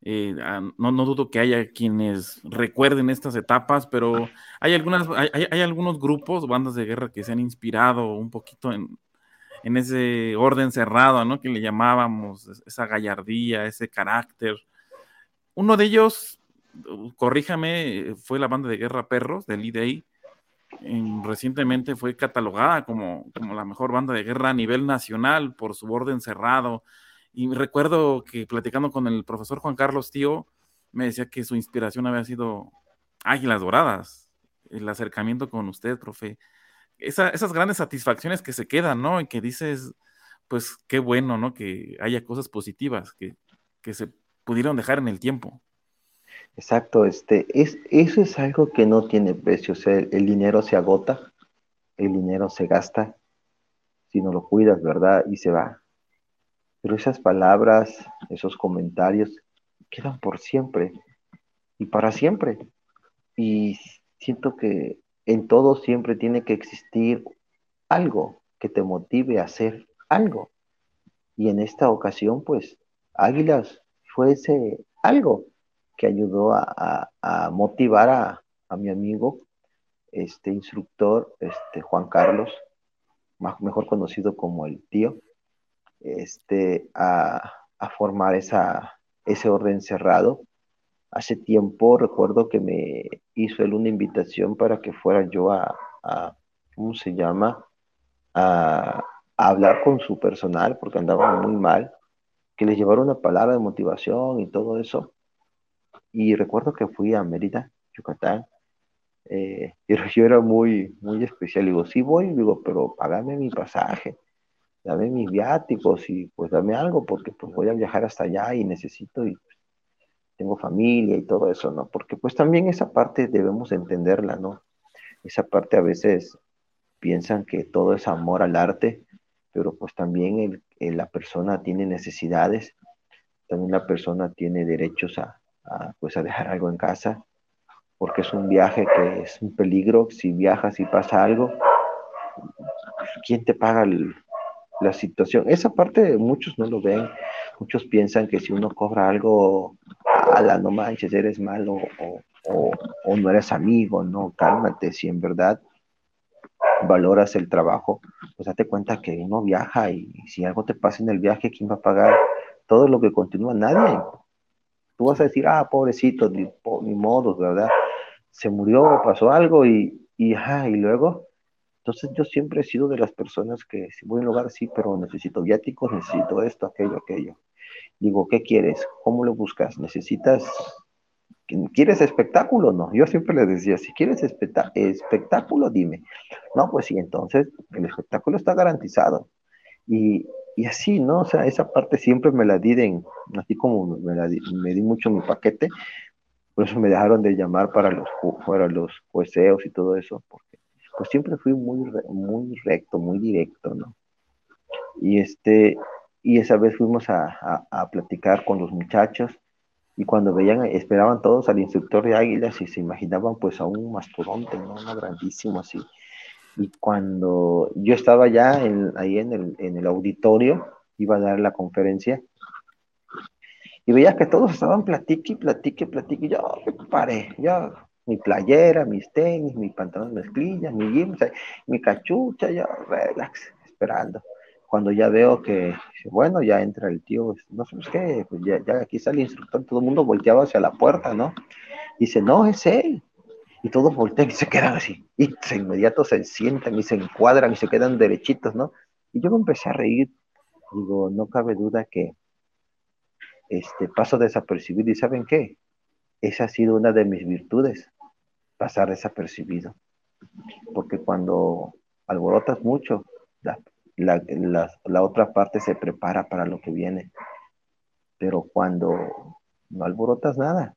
Eh, ah, no, no, dudo que haya quienes recuerden estas etapas, pero hay, algunas, hay, algunos grupos, bandas de guerra que se han inspirado un poquito en, en ese orden cerrado, ¿no? Que le llamábamos, esa gallardía, ese carácter. Uno de ellos, corríjame, fue la banda de guerra Perros, del IDEI, recientemente fue catalogada como, como la mejor banda de guerra a nivel nacional por su orden cerrado. Y recuerdo que platicando con el profesor Juan Carlos Tío, me decía que su inspiración había sido Águilas Doradas, el acercamiento con usted, profe. esas grandes satisfacciones que se quedan, ¿no? Y que dices, pues qué bueno, ¿no? Que haya cosas positivas que, que se pudieron dejar en el tiempo. Exacto, este, es, eso es algo que no tiene precio, o sea, el, dinero se agota, el dinero se gasta, si no lo cuidas, ¿verdad? Y se va. Pero esas palabras, esos comentarios, quedan por siempre y para siempre. Y siento que en todo siempre tiene que existir algo que te motive a hacer algo. Y en esta ocasión, pues, Águilas fue ese algo que ayudó a, motivar a, mi amigo, este instructor, este Juan Carlos, más, mejor conocido como el tío, este, a, formar esa, ese orden cerrado. Hace tiempo recuerdo que me hizo él una invitación para que fuera yo a, ¿cómo se llama? A, a, hablar con su personal porque andaba muy mal, que les llevara una palabra de motivación y todo eso. Y recuerdo que fui a Mérida, Yucatán, eh, pero yo era muy, muy especial. Digo, sí voy, digo, pero pagame mi pasaje, dame mis viáticos y pues dame algo, porque pues voy a viajar hasta allá y necesito, y pues, tengo familia y todo eso, ¿no? Porque pues también esa parte debemos entenderla, ¿no? Esa parte a veces piensan que todo es amor al arte, pero pues también la persona tiene necesidades, también la persona tiene derechos a, pues a dejar algo en casa, porque es un viaje que es un peligro. Si viajas y pasa algo, ¿quién te paga la situación? Esa parte muchos no lo ven. Muchos piensan que si uno cobra algo, a la no manches, eres malo o, o, no eres amigo, no, cálmate. Si en verdad valoras el trabajo, pues date cuenta que uno viaja y si algo te pasa en el viaje, ¿quién va a pagar todo lo que continúa? Nadie. Tú vas a decir, ah, pobrecito, ni, ni modo, ¿verdad? Se murió, pasó algo y, y, ajá, y luego. Entonces yo siempre he sido de las personas que si voy a un lugar, sí, pero necesito viáticos, necesito esto, aquello, aquello. Digo, ¿qué quieres? ¿Cómo lo buscas? ¿Necesitas ¿Quieres espectáculo? No, yo siempre les decía, si quieres espectáculo, dime. No, pues sí, entonces el espectáculo está garantizado. Y, y, así, ¿no? O sea, esa parte siempre me la di, en, así como me, la di, me di mucho mi paquete, por eso me dejaron de llamar para los, para los jueceos y todo eso, pues siempre fui muy, muy recto, muy directo, ¿no? Y este, y esa vez fuimos a, a platicar con los muchachos y cuando veían, esperaban todos al instructor de águilas y se imaginaban pues a un mastodonte, ¿no? Uno grandísimo así. Y cuando yo estaba ya ahí en el, en el auditorio, iba a dar la conferencia, y veía que todos estaban platique, platique, platique, y yo me paré, yo, mi playera, mis tenis, mi pantalón mezclilla, mi jeans, mi cachucha, yo relax, esperando cuando ya veo que, bueno, ya entra el tío, no sabes qué, pues ya, ya aquí sale el instructor, todo el mundo volteaba hacia la puerta, ¿no? dice, no, es él. Y todos voltean y se quedan así. Y de inmediato se sientan y se encuadran y se quedan derechitos, ¿no? Y yo me empecé a reír. Digo, no cabe duda que este, paso desapercibido. ¿Y saben qué? Esa ha sido una de mis virtudes, pasar desapercibido. Porque cuando alborotas mucho, la, la, otra parte se prepara para lo que viene. Pero cuando no alborotas nada,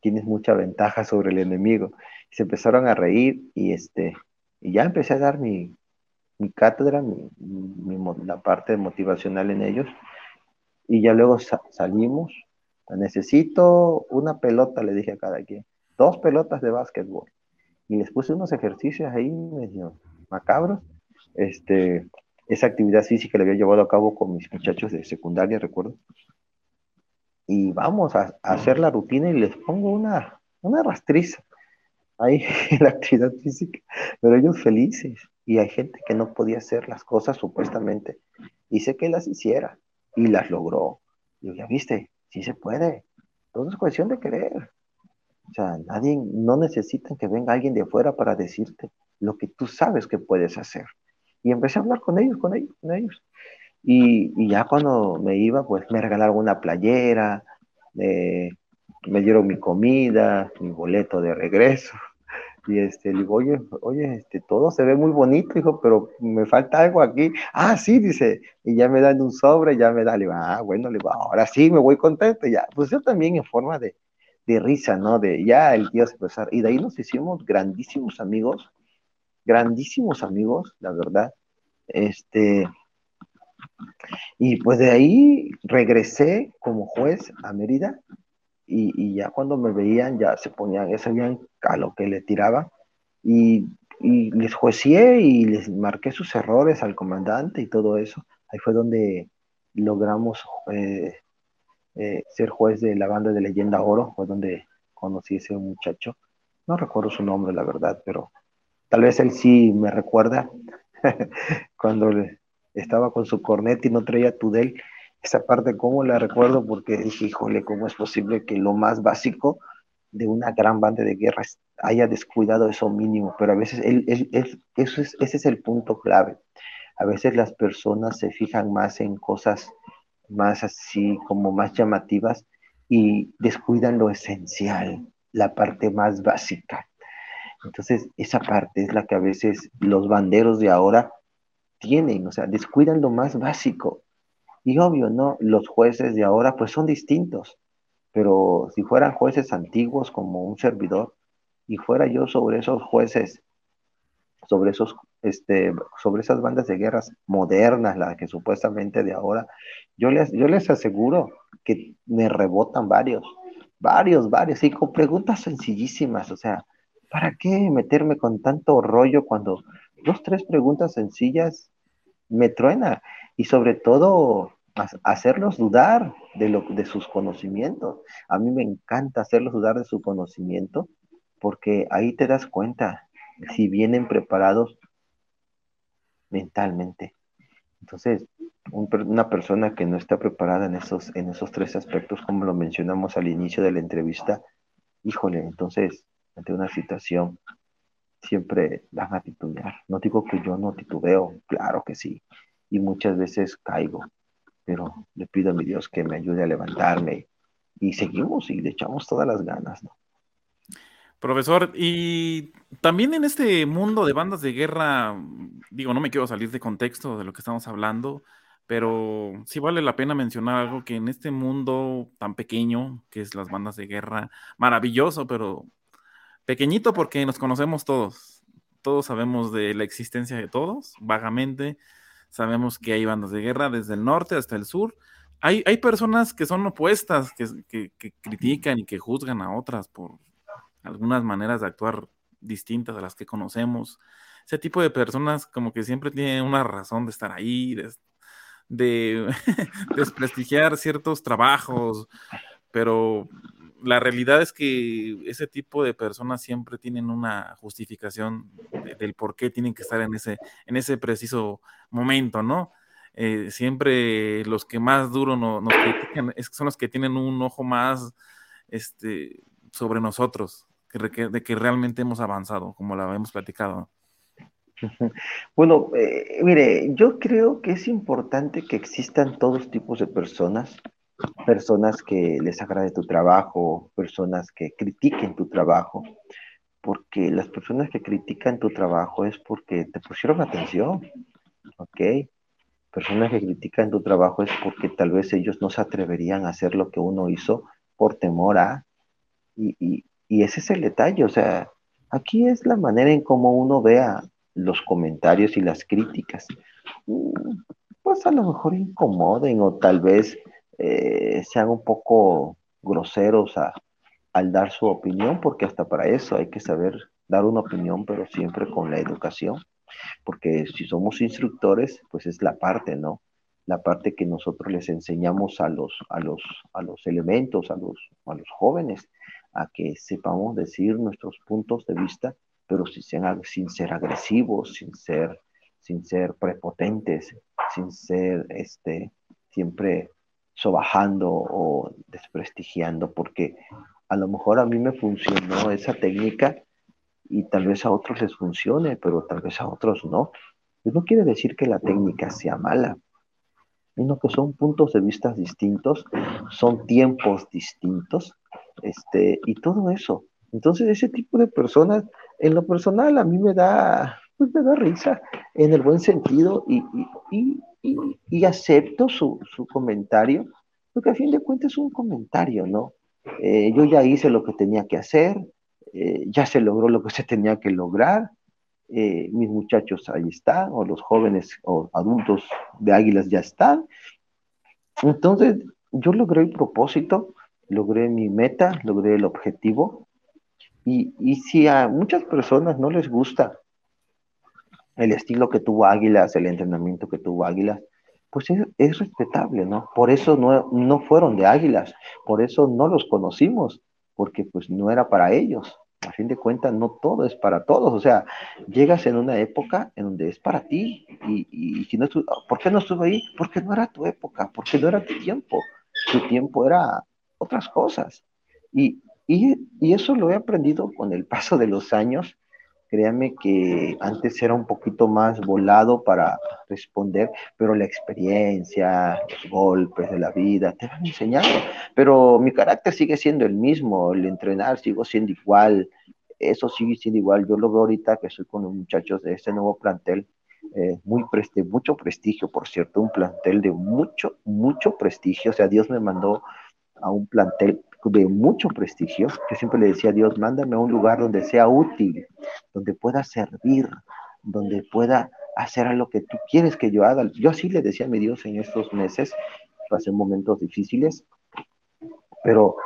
tienes mucha ventaja sobre el enemigo. Se empezaron a reír y, este, y ya empecé a dar mi, mi cátedra, mi, la parte motivacional en ellos. Y ya luego salimos. Necesito una pelota, le dije a cada quien. Dos pelotas de básquetbol. Y les puse unos ejercicios ahí medio macabros este, esa actividad física la había llevado a cabo con mis muchachos de secundaria, recuerdo. Y vamos a, hacer la rutina y les pongo una, una rastriza ahí en la actividad física, pero ellos felices. Y hay gente que no podía hacer las cosas supuestamente. Dice que las hiciera y las logró. Y ya viste, sí se puede. Todo es cuestión de querer. O sea, nadie, no necesitan que venga alguien de afuera para decirte lo que tú sabes que puedes hacer. Y empecé a hablar con ellos, con ellos, con ellos. Y, y ya cuando me iba, pues me regalaron una playera, me dieron mi comida, mi boleto de regreso. Y este, le digo, oye, oye, este, todo se ve muy bonito, hijo, pero me falta algo aquí. Ah, sí, dice, y ya me dan un sobre, ya me da, le digo, ah, bueno, le digo, ahora sí, me voy contento, ya. Pues yo también en forma de, de risa, ¿no? De ya el tío se empezó. Y de ahí nos hicimos grandísimos amigos grandísimos amigos, la verdad. Este, y pues de ahí regresé como juez a Mérida y, ya cuando me veían ya se ponían, ya sabían a lo que le tiraba y, les juecié y les marqué sus errores al comandante y todo eso. Ahí fue donde logramos eh, eh, ser juez de la banda de Leyenda Oro, fue donde conocí a ese muchacho. No recuerdo su nombre, la verdad, pero Tal vez él sí me recuerda cuando estaba con su cornet y no traía Tudel. Esa parte, ¿cómo la recuerdo? Porque dije, híjole, ¿cómo es posible que lo más básico de una gran banda de guerra haya descuidado eso mínimo? Pero a veces él, eso es, ese es el punto clave. A veces las personas se fijan más en cosas más así, como más llamativas y descuidan lo esencial, la parte más básica. Entonces, esa parte es la que a veces los banderos de ahora tienen, o sea, descuidan lo más básico. Y obvio, ¿no? Los jueces de ahora pues son distintos, pero si fueran jueces antiguos como un servidor y fuera yo sobre esos jueces, sobre esos, este, sobre esas bandas de guerras modernas, las que supuestamente de ahora, yo les, yo les aseguro que me rebotan varios, varios, varios, y con preguntas sencillísimas, o sea, ¿para qué meterme con tanto rollo cuando dos, tres preguntas sencillas me truena? Y sobre todo, hacerlos dudar de, lo, de sus conocimientos. A mí me encanta hacerlos dudar de su conocimiento porque ahí te das cuenta si vienen preparados mentalmente. Entonces, una persona que no está preparada en esos, en esos tres aspectos, como lo mencionamos al inicio de la entrevista, híjole, entonces ante una situación, siempre van a titubear. No digo que yo no titubeo, claro que sí, y muchas veces caigo, pero le pido a mi Dios que me ayude a levantarme y seguimos y le echamos todas las ganas, ¿no? Profesor, y también en este mundo de bandas de guerra, digo, no me quiero salir de contexto de lo que estamos hablando, pero sí vale la pena mencionar algo que en este mundo tan pequeño, que es las bandas de guerra, maravilloso, pero pequeñito porque nos conocemos todos. Todos sabemos de la existencia de todos, vagamente. Sabemos que hay bandas de guerra desde el norte hasta el sur. Hay, hay personas que son opuestas, que, que critican y que juzgan a otras por algunas maneras de actuar distintas a las que conocemos. Ese tipo de personas como que siempre tienen una razón de estar ahí, de, de desprestigiar ciertos trabajos, pero la realidad es que ese tipo de personas siempre tienen una justificación del por qué tienen que estar en ese, en ese preciso momento, ¿no? Eh, siempre los que más duro nos, critican son los que tienen un ojo más este, sobre nosotros, de que realmente hemos avanzado, como lo hemos platicado. Bueno, eh, mire, yo creo que es importante que existan todos tipos de personas, personas que les agrade tu trabajo, personas que critiquen tu trabajo, porque las personas que critican tu trabajo es porque te pusieron atención, ¿ok? Personas que critican tu trabajo es porque tal vez ellos no se atreverían a hacer lo que uno hizo por temor a, y ese es el detalle, o sea, aquí es la manera en cómo uno vea los comentarios y las críticas. Mm, pues a lo mejor incomoden o tal vez eh, sean un poco groseros al dar su opinión, porque hasta para eso hay que saber dar una opinión, pero siempre con la educación, porque si somos instructores, pues es la parte, ¿no? La parte que nosotros les enseñamos a los, a los, a los elementos, a los, a los jóvenes, a que sepamos decir nuestros puntos de vista, pero sin, sin ser agresivos, sin ser, sin ser prepotentes, sin ser este, siempre sobajando o desprestigiando, porque a lo mejor a mí me funcionó esa técnica y tal vez a otros les funcione, pero tal vez a otros no. Y no quiere decir que la técnica sea mala, sino que son puntos de vista distintos, son tiempos distintos, este, y todo eso. Entonces, ese tipo de personas, en lo personal, a mí me da, pues me da risa, en el buen sentido, y, y, y, acepto su, su, comentario, porque a fin de cuentas es un comentario, ¿no? Eh, yo ya hice lo que tenía que hacer, eh, ya se logró lo que se tenía que lograr, eh, mis muchachos ahí están, o los jóvenes o adultos de Águilas ya están. Entonces, yo logré el propósito, logré mi meta, logré el objetivo. Y, y si a muchas personas no les gusta el estilo que tuvo Águilas, el entrenamiento que tuvo Águilas, pues es, respetable, ¿no? Por eso no, no, fueron de Águilas, por eso no los conocimos, porque pues no era para ellos a fin de cuentas no todo es para todos, o sea, llegas en una época en donde es para ti y, y si no ¿por qué no estuve ahí? Porque no era tu época, porque no era tu tiempo, tu tiempo era otras cosas. Y, y, y eso lo he aprendido con el paso de los años. Créame que antes era un poquito más volado para responder, pero la experiencia, los golpes de la vida te van enseñando. Pero mi carácter sigue siendo el mismo, el entrenar sigo siendo igual, eso sigue siendo igual. Yo lo veo ahorita que soy con los muchachos de este nuevo plantel, eh, muy preste, mucho prestigio, por cierto, un plantel de mucho, mucho prestigio. O sea, Dios me mandó a un plantel de mucho prestigio. Yo siempre le decía a Dios, mándame a un lugar donde sea útil, donde pueda servir, donde pueda hacer a lo que tú quieres que yo haga. Yo así le decía a mi Dios en estos meses, pasé momentos difíciles, pero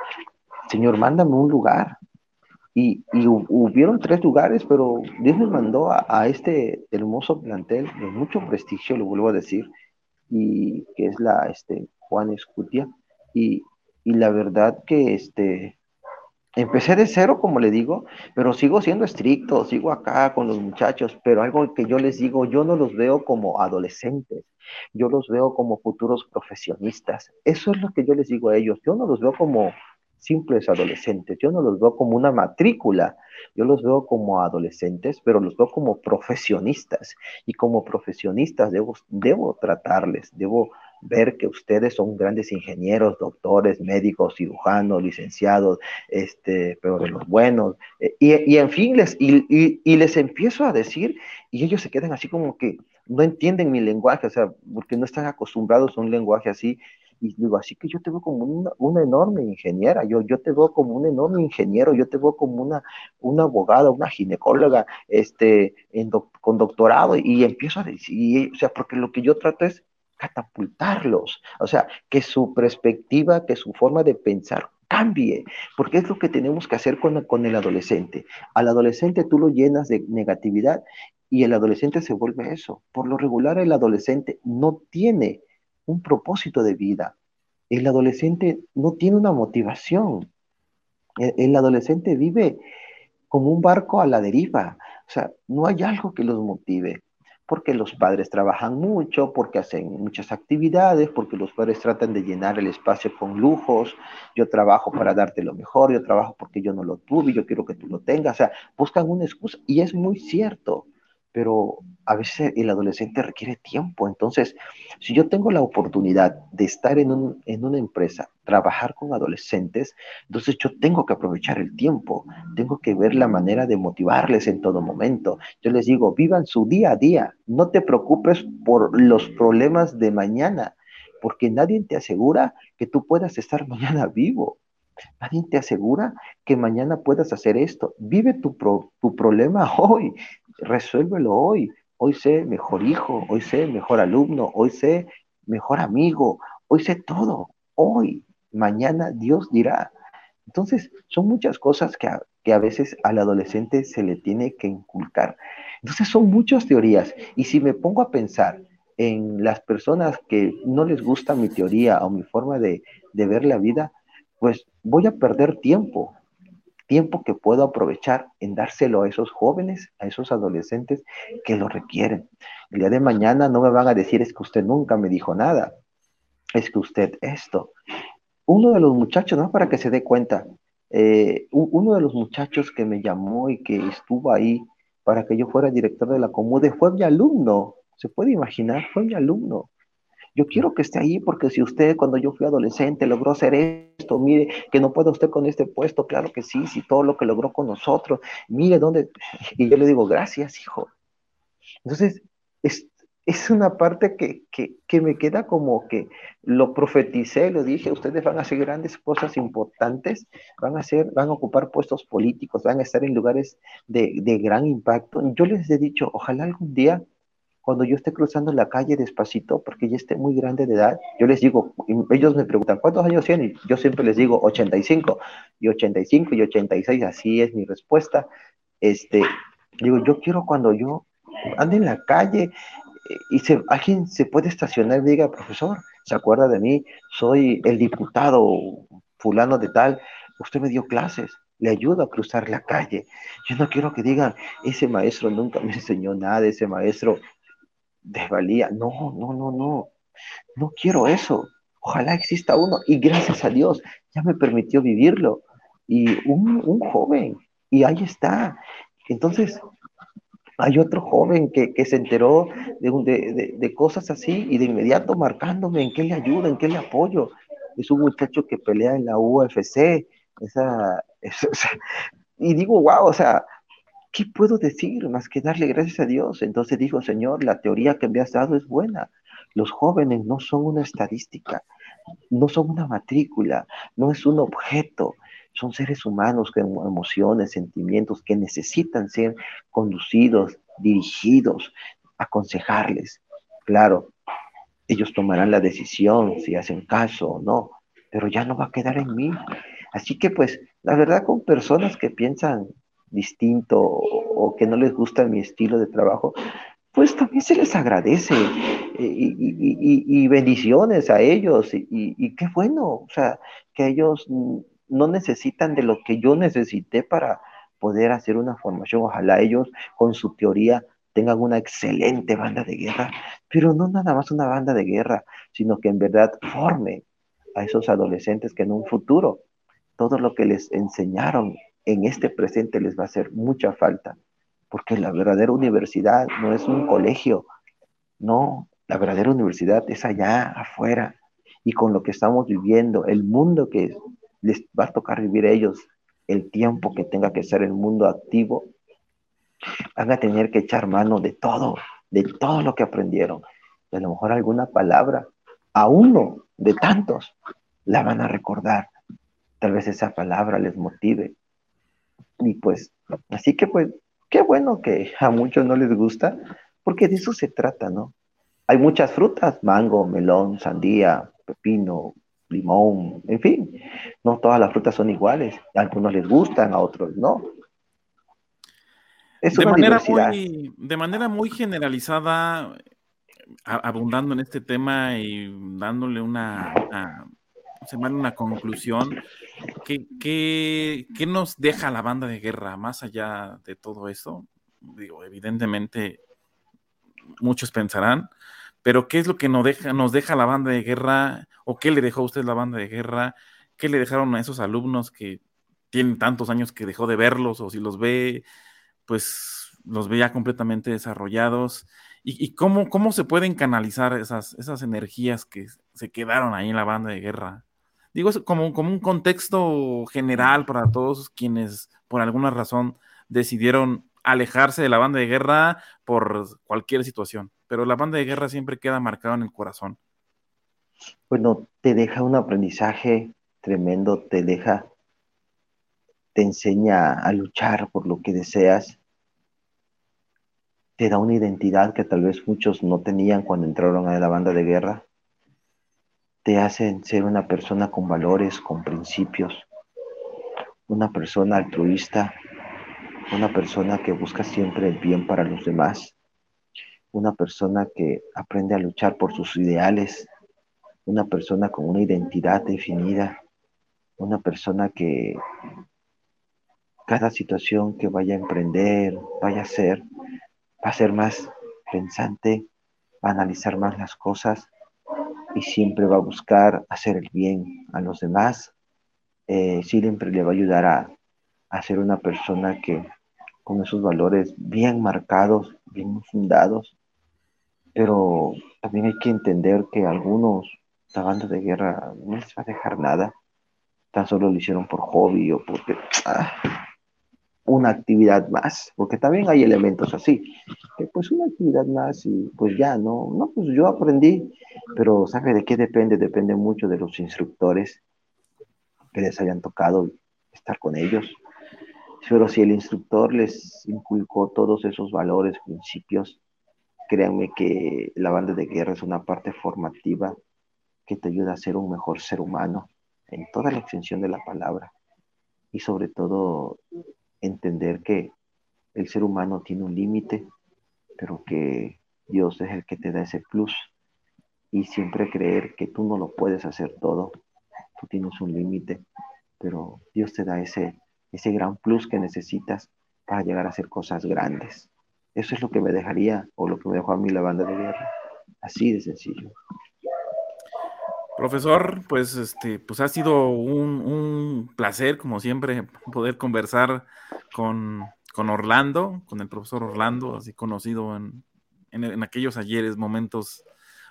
Señor, mándame un lugar. Y, y hubieron tres lugares, pero Dios me mandó a, este hermoso plantel de mucho prestigio, lo vuelvo a decir, y que es la este, Juan Escutia. Y, y la verdad que este, empecé de cero, como le digo, pero sigo siendo estricto, sigo acá con los muchachos, pero algo que yo les digo, yo no los veo como adolescentes, yo los veo como futuros profesionistas. Eso es lo que yo les digo a ellos, yo no los veo como simples adolescentes, yo no los veo como una matrícula, yo los veo como adolescentes, pero los veo como profesionistas y como profesionistas debo, debo tratarles, debo ver que ustedes son grandes ingenieros, doctores, médicos, cirujanos, licenciados, este, pero de los buenos. Eh, y, en fin, les, y, y, les empiezo a decir, y ellos se quedan así como que no entienden mi lenguaje, o sea, porque no están acostumbrados a un lenguaje así. Y digo, así que yo te veo como una, una, enorme ingeniera, yo, yo te veo como un enorme ingeniero, yo te veo como una, una abogada, una ginecóloga, este, con doctorado, y empiezo a decir, o sea, porque lo que yo trato es catapultarlos, o sea, que su perspectiva, que su forma de pensar cambie, porque es lo que tenemos que hacer con, el adolescente. Al adolescente tú lo llenas de negatividad y el adolescente se vuelve eso. Por lo regular el adolescente no tiene un propósito de vida. El adolescente no tiene una motivación. El, adolescente vive como un barco a la deriva. O sea, no hay algo que los motive porque los padres trabajan mucho, porque hacen muchas actividades, porque los padres tratan de llenar el espacio con lujos, yo trabajo para darte lo mejor, yo trabajo porque yo no lo tuve, yo quiero que tú lo tengas, o sea, buscan una excusa y es muy cierto, pero a veces el adolescente requiere tiempo. Entonces, si yo tengo la oportunidad de estar en, una empresa, trabajar con adolescentes, entonces yo tengo que aprovechar el tiempo, tengo que ver la manera de motivarles en todo momento. Yo les digo, vivan su día a día, no te preocupes por los problemas de mañana, porque nadie te asegura que tú puedas estar mañana vivo. Nadie te asegura que mañana puedas hacer esto. Vive tu, tu problema hoy resuélvelo hoy. Hoy sé mejor hijo, hoy sé mejor alumno, hoy sé mejor amigo, hoy sé todo. Hoy, mañana Dios dirá. Entonces, son muchas cosas que a, que a veces al adolescente se le tiene que inculcar. Entonces, son muchas teorías. Y si me pongo a pensar en las personas que no les gusta mi teoría o mi forma de, de ver la vida, pues voy a perder tiempo tiempo que puedo aprovechar en dárselo a esos jóvenes, a esos adolescentes que lo requieren. El día de mañana no me van a decir es que usted nunca me dijo nada, es que usted esto. Uno de los muchachos, ¿no? Para que se dé cuenta, eh, uno de los muchachos que me llamó y que estuvo ahí para que yo fuera director de la Comude fue mi alumno, se puede imaginar, fue mi alumno. Yo quiero que esté ahí porque si usted cuando yo fui adolescente logró hacer esto, mire que no puede usted con este puesto, claro que sí, sí, todo lo que logró con nosotros, mire dónde, y yo le digo, gracias, hijo. Entonces, es, es una parte que, que, que, me queda como que lo profeticé, lo dije, ustedes van a hacer grandes cosas importantes, van a, hacer, van a ocupar puestos políticos, van a estar en lugares de, de gran impacto. Yo les he dicho, ojalá algún día cuando yo esté cruzando la calle despacito, porque ya esté muy grande de edad, yo les digo, ellos me preguntan, ¿cuántos años tienen? Yo siempre les digo 85, y 85 y 86, así es mi respuesta. Este, digo, yo quiero cuando yo ande en la calle eh, y se, alguien se puede estacionar y diga, profesor, ¿se acuerda de mí? Soy el diputado fulano de tal, usted me dio clases, le ayudo a cruzar la calle. Yo no quiero que digan, ese maestro nunca me enseñó nada, ese maestro desvalía. No, no, no, no. No quiero eso. Ojalá exista uno. Y gracias a Dios, ya me permitió vivirlo. Y un, joven. Y ahí está. Entonces, hay otro joven que, se enteró de, de, cosas así y de inmediato marcándome en qué le ayuda, en qué le apoyo. Es un muchacho que pelea en la UFC. Esa, esa y digo, wow, o sea, ¿qué puedo decir más que darle gracias a Dios? Entonces dijo, Señor, la teoría que me has dado es buena. Los jóvenes no son una estadística, no son una matrícula, no es un objeto, son seres humanos con emociones, sentimientos que necesitan ser conducidos, dirigidos, aconsejarles. Claro, ellos tomarán la decisión si hacen caso o no, pero ya no va a quedar en mí. Así que pues, la verdad con personas que piensan distinto o, que no les gusta mi estilo de trabajo, pues también se les agradece eh, y, bendiciones a ellos y, qué bueno, o sea, que ellos no necesitan de lo que yo necesité para poder hacer una formación. Ojalá ellos con su teoría tengan una excelente banda de guerra, pero no nada más una banda de guerra, sino que en verdad formen a esos adolescentes que en un futuro todo lo que les enseñaron en este presente les va a hacer mucha falta, porque la verdadera universidad no es un colegio, no, La verdadera universidad es allá afuera y con lo que estamos viviendo, el mundo que les va a tocar vivir ellos, el tiempo que tenga que ser el mundo activo, van a tener que echar mano de todo, de todo lo que aprendieron. Y a lo mejor alguna palabra, a uno de tantos, la van a recordar. Tal vez esa palabra les motive. Y pues, así que pues, qué bueno que a muchos no les gusta, porque de eso se trata, ¿no? Hay muchas frutas, mango, melón, sandía, pepino, limón, en fin, no todas las frutas son iguales. A algunos les gustan, a otros no. Es de, manera muy, de manera muy generalizada, abundando en este tema y dándole una, una, una conclusión, ¿qué, nos deja la banda de guerra más allá de todo eso? Digo, evidentemente, muchos pensarán, pero ¿qué es lo que nos deja, nos deja la banda de guerra? ¿O qué le dejó a usted la banda de guerra? ¿Qué le dejaron a esos alumnos que tienen tantos años que dejó de verlos? O si los ve, pues los ve ya completamente desarrollados. ¿Y, cómo, cómo se pueden canalizar esas, esas energías que se quedaron ahí en la banda de guerra? Digo, es como, como un contexto general para todos quienes por alguna razón decidieron alejarse de la banda de guerra por cualquier situación, pero la banda de guerra siempre queda marcada en el corazón. Bueno, te deja un aprendizaje tremendo, te deja, te enseña a luchar por lo que deseas, te da una identidad que tal vez muchos no tenían cuando entraron a la banda de guerra, te hacen ser una persona con valores, con principios, una persona altruista, una persona que busca siempre el bien para los demás, una persona que aprende a luchar por sus ideales, una persona con una identidad definida, una persona que cada situación que vaya a emprender, vaya a hacer, va a ser más pensante, va a analizar más las cosas y siempre va a buscar hacer el bien a los demás. Eh, siempre le va a ayudar a, ser una persona que con esos valores bien marcados, bien fundados, pero también hay que entender que algunos, la banda de guerra no les va a dejar nada, tan solo lo hicieron por hobby o porque ah, una actividad más, porque también hay elementos así, que pues una actividad más y pues ya, no, no, pues yo aprendí, pero ¿sabe de qué depende? Depende mucho de los instructores que les hayan tocado estar con ellos, pero si el instructor les inculcó todos esos valores, principios, créanme que la banda de guerra es una parte formativa que te ayuda a ser un mejor ser humano en toda la extensión de la palabra. Y sobre todo entender que el ser humano tiene un límite, pero que Dios es el que te da ese plus. Y siempre creer que tú no lo puedes hacer todo. Tú tienes un límite, pero Dios te da ese ese gran plus que necesitas para llegar a hacer cosas grandes. Eso es lo que me dejaría o lo que me dejó a mí la banda de guerra. Así de sencillo. Profesor, pues este, pues ha sido un, placer, como siempre, poder conversar con, Orlando, con el profesor Orlando, así conocido en, en, aquellos ayeres, momentos,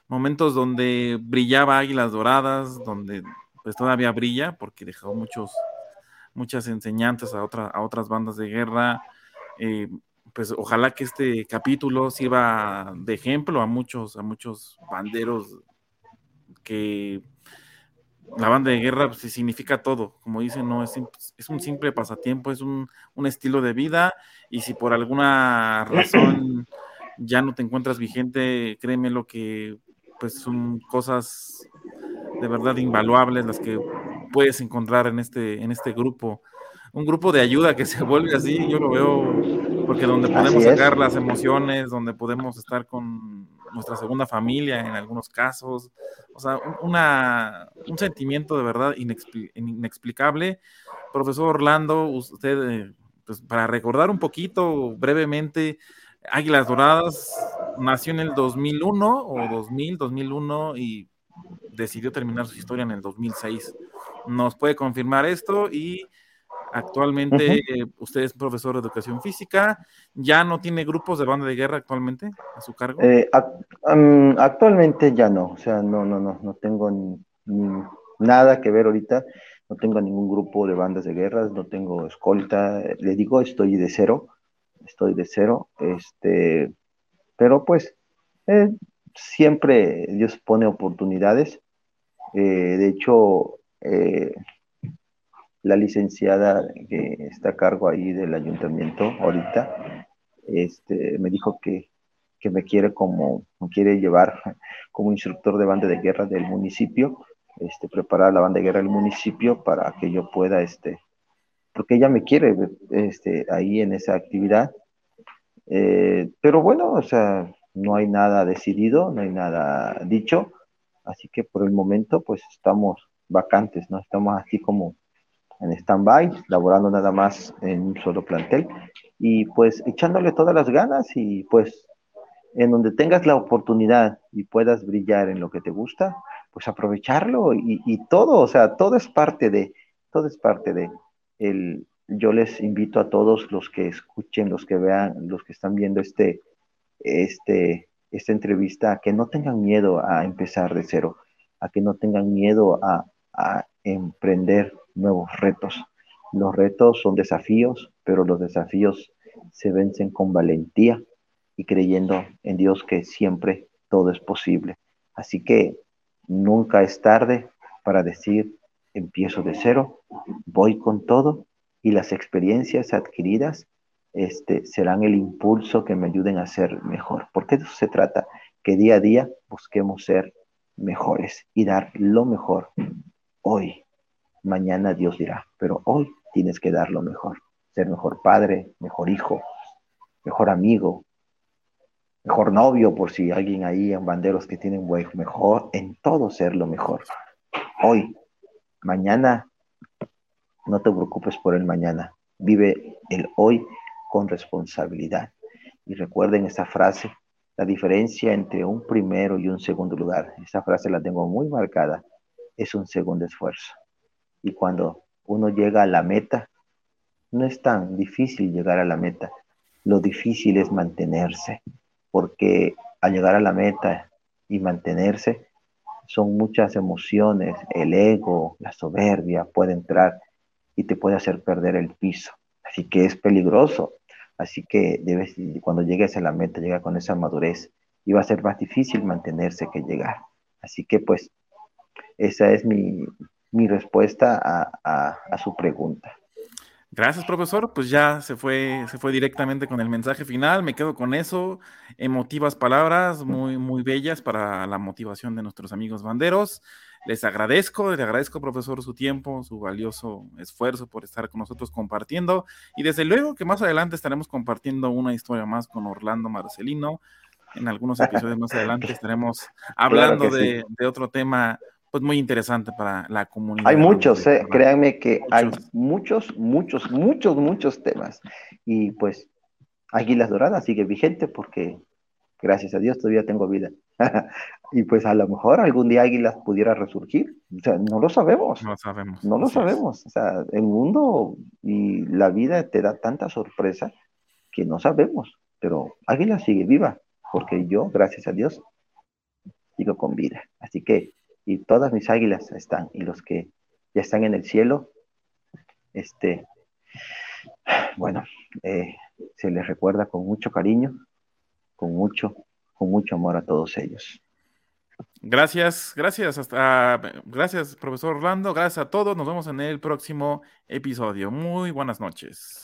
momentos donde brillaba Águilas Doradas, donde pues todavía brilla, porque dejó muchos, muchas enseñanzas a, a otras bandas de guerra. Eh, pues ojalá que este capítulo sirva de ejemplo a muchos, a muchos banderos que la banda de guerra pues, significa todo, como dicen, no es, es un simple pasatiempo, es un, un, estilo de vida. Y si por alguna razón ya no te encuentras vigente, créeme lo que pues son cosas de verdad invaluables las que puedes encontrar en este, en este grupo. Un grupo de ayuda que se vuelve así, yo lo veo, porque donde podemos sacar las emociones, donde podemos estar con nuestra segunda familia en algunos casos, o sea, una, un sentimiento de verdad inexplicable. Profesor Orlando, usted, eh, pues para recordar un poquito brevemente, Águilas Doradas nació en el 2001 o 2000, 2001 y decidió terminar su historia en el 2006. ¿Nos puede confirmar esto? Y Actualmente usted es profesor de educación física, ¿ya no tiene grupos de banda de guerra actualmente a su cargo? Eh, actualmente ya no, o sea, no, no, no, no tengo nada que ver ahorita, no tengo ningún grupo de bandas de guerra, no tengo escolta, le digo, estoy de cero, estoy de cero, este, pero pues eh, siempre Dios pone oportunidades, eh, de hecho, la licenciada que está a cargo ahí del ayuntamiento ahorita, este, me dijo que, me quiere como, me quiere llevar como instructor de banda de guerra del municipio, este, preparar la banda de guerra del municipio para que yo pueda, este, porque ella me quiere este, ahí en esa actividad. Eh, pero bueno, o sea, no hay nada decidido, no hay nada dicho, así que por el momento pues estamos vacantes, ¿no? Estamos así como en stand-by, laborando nada más en un solo plantel y pues echándole todas las ganas y pues en donde tengas la oportunidad y puedas brillar en lo que te gusta, pues aprovecharlo y, todo, o sea, todo es parte de, todo es parte de el, yo les invito a todos los que escuchen, los que vean, los que están viendo este, este, esta entrevista, a que no tengan miedo a empezar de cero, a que no tengan miedo a emprender nuevos retos. Los retos son desafíos, pero los desafíos se vencen con valentía y creyendo en Dios que siempre todo es posible. Así que nunca es tarde para decir, empiezo de cero, voy con todo y las experiencias adquiridas este, serán el impulso que me ayuden a ser mejor. Porque de eso se trata, que día a día busquemos ser mejores y dar lo mejor hoy mañana Dios dirá, pero hoy tienes que dar lo mejor, ser mejor padre, mejor hijo, mejor amigo, mejor novio, por si alguien ahí en banderos que tienen mejor, en todo ser lo mejor. Hoy, mañana, no te preocupes por el mañana, vive el hoy con responsabilidad. Y recuerden esta frase, la diferencia entre un primero y un segundo lugar, esa frase la tengo muy marcada, es un segundo esfuerzo. Y cuando uno llega a la meta, no es tan difícil llegar a la meta. Lo difícil es mantenerse, porque al llegar a la meta y mantenerse, son muchas emociones, el ego, la soberbia puede entrar y te puede hacer perder el piso. Así que es peligroso. Así que cuando llegues a la meta, llega con esa madurez y va a ser más difícil mantenerse que llegar. Así que pues esa es mi, mi respuesta a, su pregunta. Gracias, profesor. Pues ya se fue, se fue directamente con el mensaje final. Me quedo con eso. Emotivas palabras, muy, muy bellas para la motivación de nuestros amigos banderos. Les agradezco, les agradezco, profesor, su tiempo, su valioso esfuerzo por estar con nosotros compartiendo. Y desde luego que más adelante estaremos compartiendo una historia más con Orlando Marcelino. En algunos episodios más adelante estaremos hablando de, de otro tema pues muy interesante para la comunidad. Hay muchos, eh, créanme que hay muchos, muchos, muchos, muchos temas. Y pues Águilas Doradas sigue vigente porque gracias a Dios todavía tengo vida. y pues a lo mejor algún día Águilas pudiera resurgir. O sea, no lo sabemos. No sabemos. No lo sabemos. O sea, el mundo y la vida te da tanta sorpresa que no sabemos. Pero Águilas sigue viva porque yo, gracias a Dios, sigo con vida. Así que y todas mis águilas están, y los que ya están en el cielo, este, bueno, eh, se les recuerda con mucho cariño, con mucho, con mucho amor a todos ellos. Gracias, gracias, hasta, gracias, profesor Orlando, gracias a todos, nos vemos en el próximo episodio. Muy buenas noches.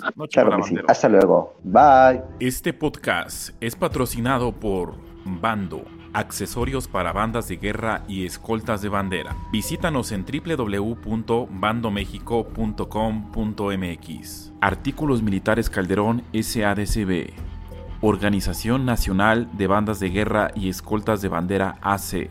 Hasta luego. Bye. Este podcast es patrocinado por Bando accesorios para bandas de guerra y escoltas de bandera. Visítanos en www.bandomexico.com.mx. Artículos Militares Calderón SADCB. Organización Nacional de Bandas de Guerra y Escoltas de Bandera AC.